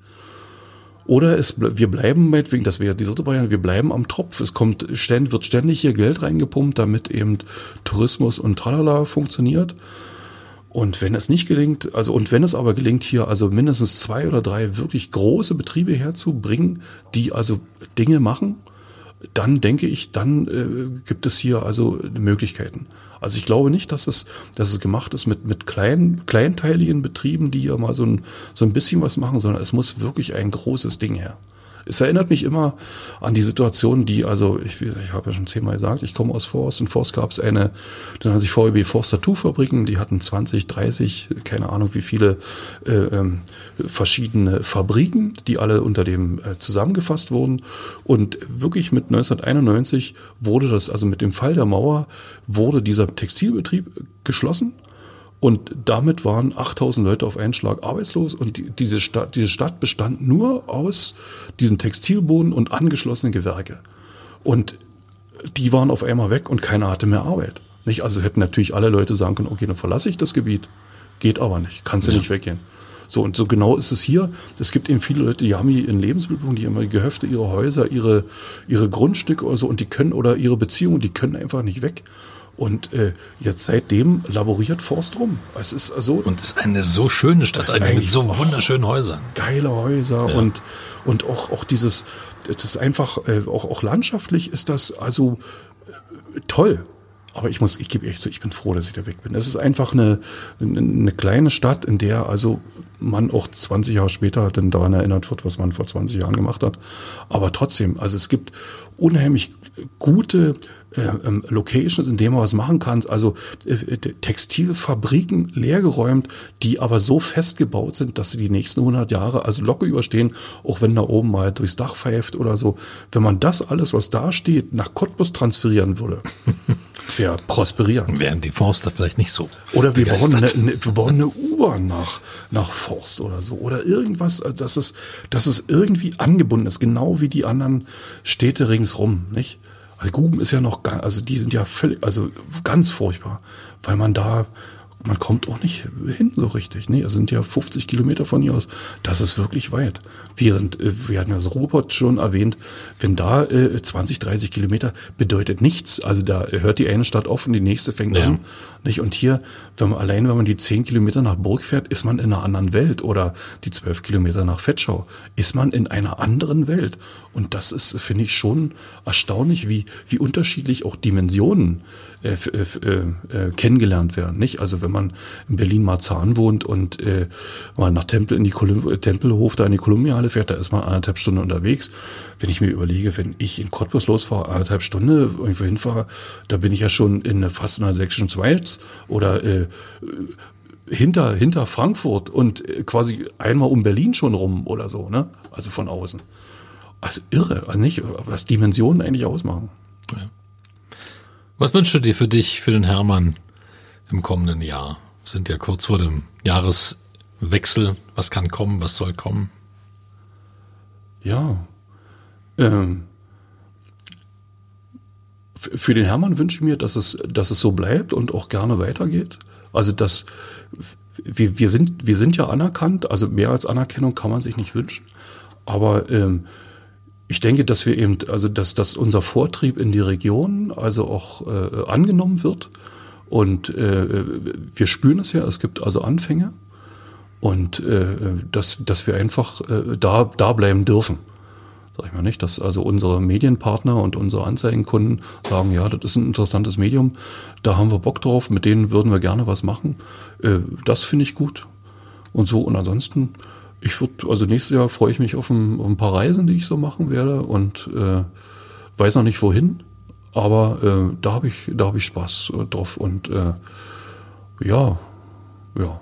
Oder es, wir bleiben meinetwegen, das wäre die dritte Variante, wir bleiben am Tropf. Es kommt ständig, wird ständig hier Geld reingepumpt, damit eben Tourismus und Tralala funktioniert. Und wenn es nicht gelingt, also und wenn es aber gelingt, hier also mindestens zwei oder drei wirklich große Betriebe herzubringen, die also Dinge machen, dann denke ich, dann äh, gibt es hier also Möglichkeiten. Also ich glaube nicht, dass es, dass es gemacht ist mit, mit kleinen, kleinteiligen Betrieben, die ja mal so ein, so ein bisschen was machen, sondern es muss wirklich ein großes Ding her. Es erinnert mich immer an die Situation, die, also ich, ich habe ja schon zehnmal gesagt, ich komme aus Forst. In Forst gab es eine, dann hat sich VEB Forst Tattoo-Fabriken, die hatten 20, 30, keine Ahnung wie viele äh, ähm, verschiedene Fabriken, die alle unter dem äh, zusammengefasst wurden. Und wirklich mit 1991 wurde das, also mit dem Fall der Mauer, wurde dieser Textilbetrieb geschlossen und damit waren 8000 Leute auf einen Schlag arbeitslos und die, diese, Stadt, diese Stadt bestand nur aus diesen Textilboden und angeschlossenen Gewerke. Und die waren auf einmal weg und keiner hatte mehr Arbeit. Nicht? Also hätten natürlich alle Leute sagen können, okay, dann verlasse ich das Gebiet. Geht aber nicht, kannst du ja. nicht weggehen. So, und so genau ist es hier. Es gibt eben viele Leute, die haben hier ihren Lebensmittelpunkt, die haben ihre Gehöfte, ihre Häuser, ihre, ihre Grundstücke oder so und die können, oder ihre Beziehungen, die können einfach nicht weg. Und äh, jetzt seitdem laboriert Forst rum. Es ist so. Und es ist eine so schöne Stadt, eine mit so wunderschönen Häusern. Geile Häuser ja. und, und auch, auch dieses, das ist einfach, äh, auch, auch landschaftlich ist das also äh, toll. Aber ich muss, ich gebe echt zu, ich bin froh, dass ich da weg bin. Es ist einfach eine, eine kleine Stadt, in der also man auch 20 Jahre später dann daran erinnert wird, was man vor 20 Jahren gemacht hat. Aber trotzdem, also es gibt unheimlich gute äh, ähm, Locations, in denen man was machen kann. Also äh, Textilfabriken leergeräumt, die aber so festgebaut sind, dass sie die nächsten 100 Jahre also locker überstehen, auch wenn da oben mal durchs Dach pfeift oder so. Wenn man das alles, was da steht, nach Cottbus transferieren würde, *laughs* wäre prosperierend. Wären die Forster vielleicht nicht so. Oder wir bauen eine, eine, wir bauen eine U-Bahn nach, nach Forst oder so. Oder irgendwas, also dass es, dass es irgendwie angebunden ist, genau wie die anderen Städte ringsrum, nicht? Also Guben ist ja noch, also die sind ja völlig, also ganz furchtbar, weil man da man kommt auch nicht hin so richtig. Nee, es sind ja 50 Kilometer von hier aus. Das ist wirklich weit. Während, äh, wir hatten ja das Ruhrpott schon erwähnt, wenn da äh, 20, 30 Kilometer bedeutet nichts. Also da hört die eine Stadt auf und die nächste fängt ja. an. Nicht? Und hier, wenn man allein, wenn man die 10 Kilometer nach Burg fährt, ist man in einer anderen Welt. Oder die 12 Kilometer nach Fettschau, ist man in einer anderen Welt. Und das ist, finde ich, schon erstaunlich, wie, wie unterschiedlich auch Dimensionen äh, äh, äh, kennengelernt werden. Nicht? Also wenn man in Berlin-Marzahn wohnt und äh, mal nach Tempel in die Kolum Tempelhof da in die Kolumbiale fährt, da ist man anderthalb Stunden unterwegs. Wenn ich mir überlege, wenn ich in Cottbus losfahre, anderthalb Stunden irgendwo hinfahre, da bin ich ja schon in fast einer sächsischen Schweiz oder äh, hinter, hinter Frankfurt und äh, quasi einmal um Berlin schon rum oder so, ne? Also von außen. Also irre, also nicht, was Dimensionen eigentlich ausmachen. Ja. Was wünschst du dir für dich, für den Hermann im kommenden Jahr? Wir sind ja kurz vor dem Jahreswechsel. Was kann kommen? Was soll kommen? Ja. Ähm, für den Hermann wünsche ich mir, dass es, dass es so bleibt und auch gerne weitergeht. Also dass wir, wir sind, wir sind ja anerkannt, also mehr als Anerkennung kann man sich nicht wünschen. Aber ähm, ich denke, dass wir eben, also dass, dass unser Vortrieb in die Region also auch äh, angenommen wird. Und äh, wir spüren es ja, es gibt also Anfänge. Und äh, dass, dass wir einfach äh, da, da bleiben dürfen. Sag ich mal nicht, dass also unsere Medienpartner und unsere Anzeigenkunden sagen, ja, das ist ein interessantes Medium, da haben wir Bock drauf, mit denen würden wir gerne was machen. Äh, das finde ich gut. Und so, und ansonsten, ich würde, also nächstes Jahr freue ich mich auf ein, auf ein, paar Reisen, die ich so machen werde und äh, weiß noch nicht wohin, aber äh, da habe ich, da habe ich Spaß äh, drauf und äh, ja, ja.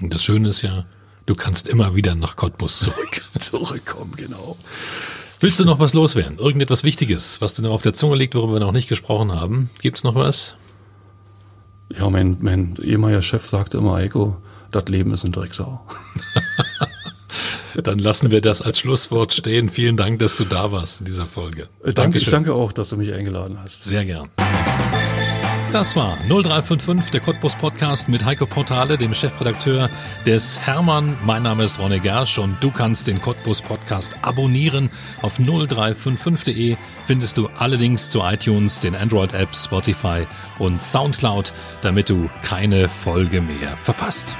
Das Schöne ist ja, du kannst immer wieder nach Cottbus zurück. *laughs* Zurückkommen, genau. Willst du noch was loswerden? Irgendetwas Wichtiges, was dir noch auf der Zunge liegt, worüber wir noch nicht gesprochen haben? Gibt's noch was? Ja, mein, mein ehemaliger Chef sagte immer, Eiko, das Leben ist ein Drecksau. *laughs* Dann lassen wir das als Schlusswort stehen. Vielen Dank, dass du da warst in dieser Folge. Äh, danke, ich danke auch, dass du mich eingeladen hast. Sehr gern. Das war 0355, der Cottbus Podcast mit Heiko Portale, dem Chefredakteur des Hermann. Mein Name ist Ronne Gersch und du kannst den Cottbus Podcast abonnieren. Auf 0355.de findest du alle Links zu iTunes, den Android-Apps, Spotify und Soundcloud, damit du keine Folge mehr verpasst.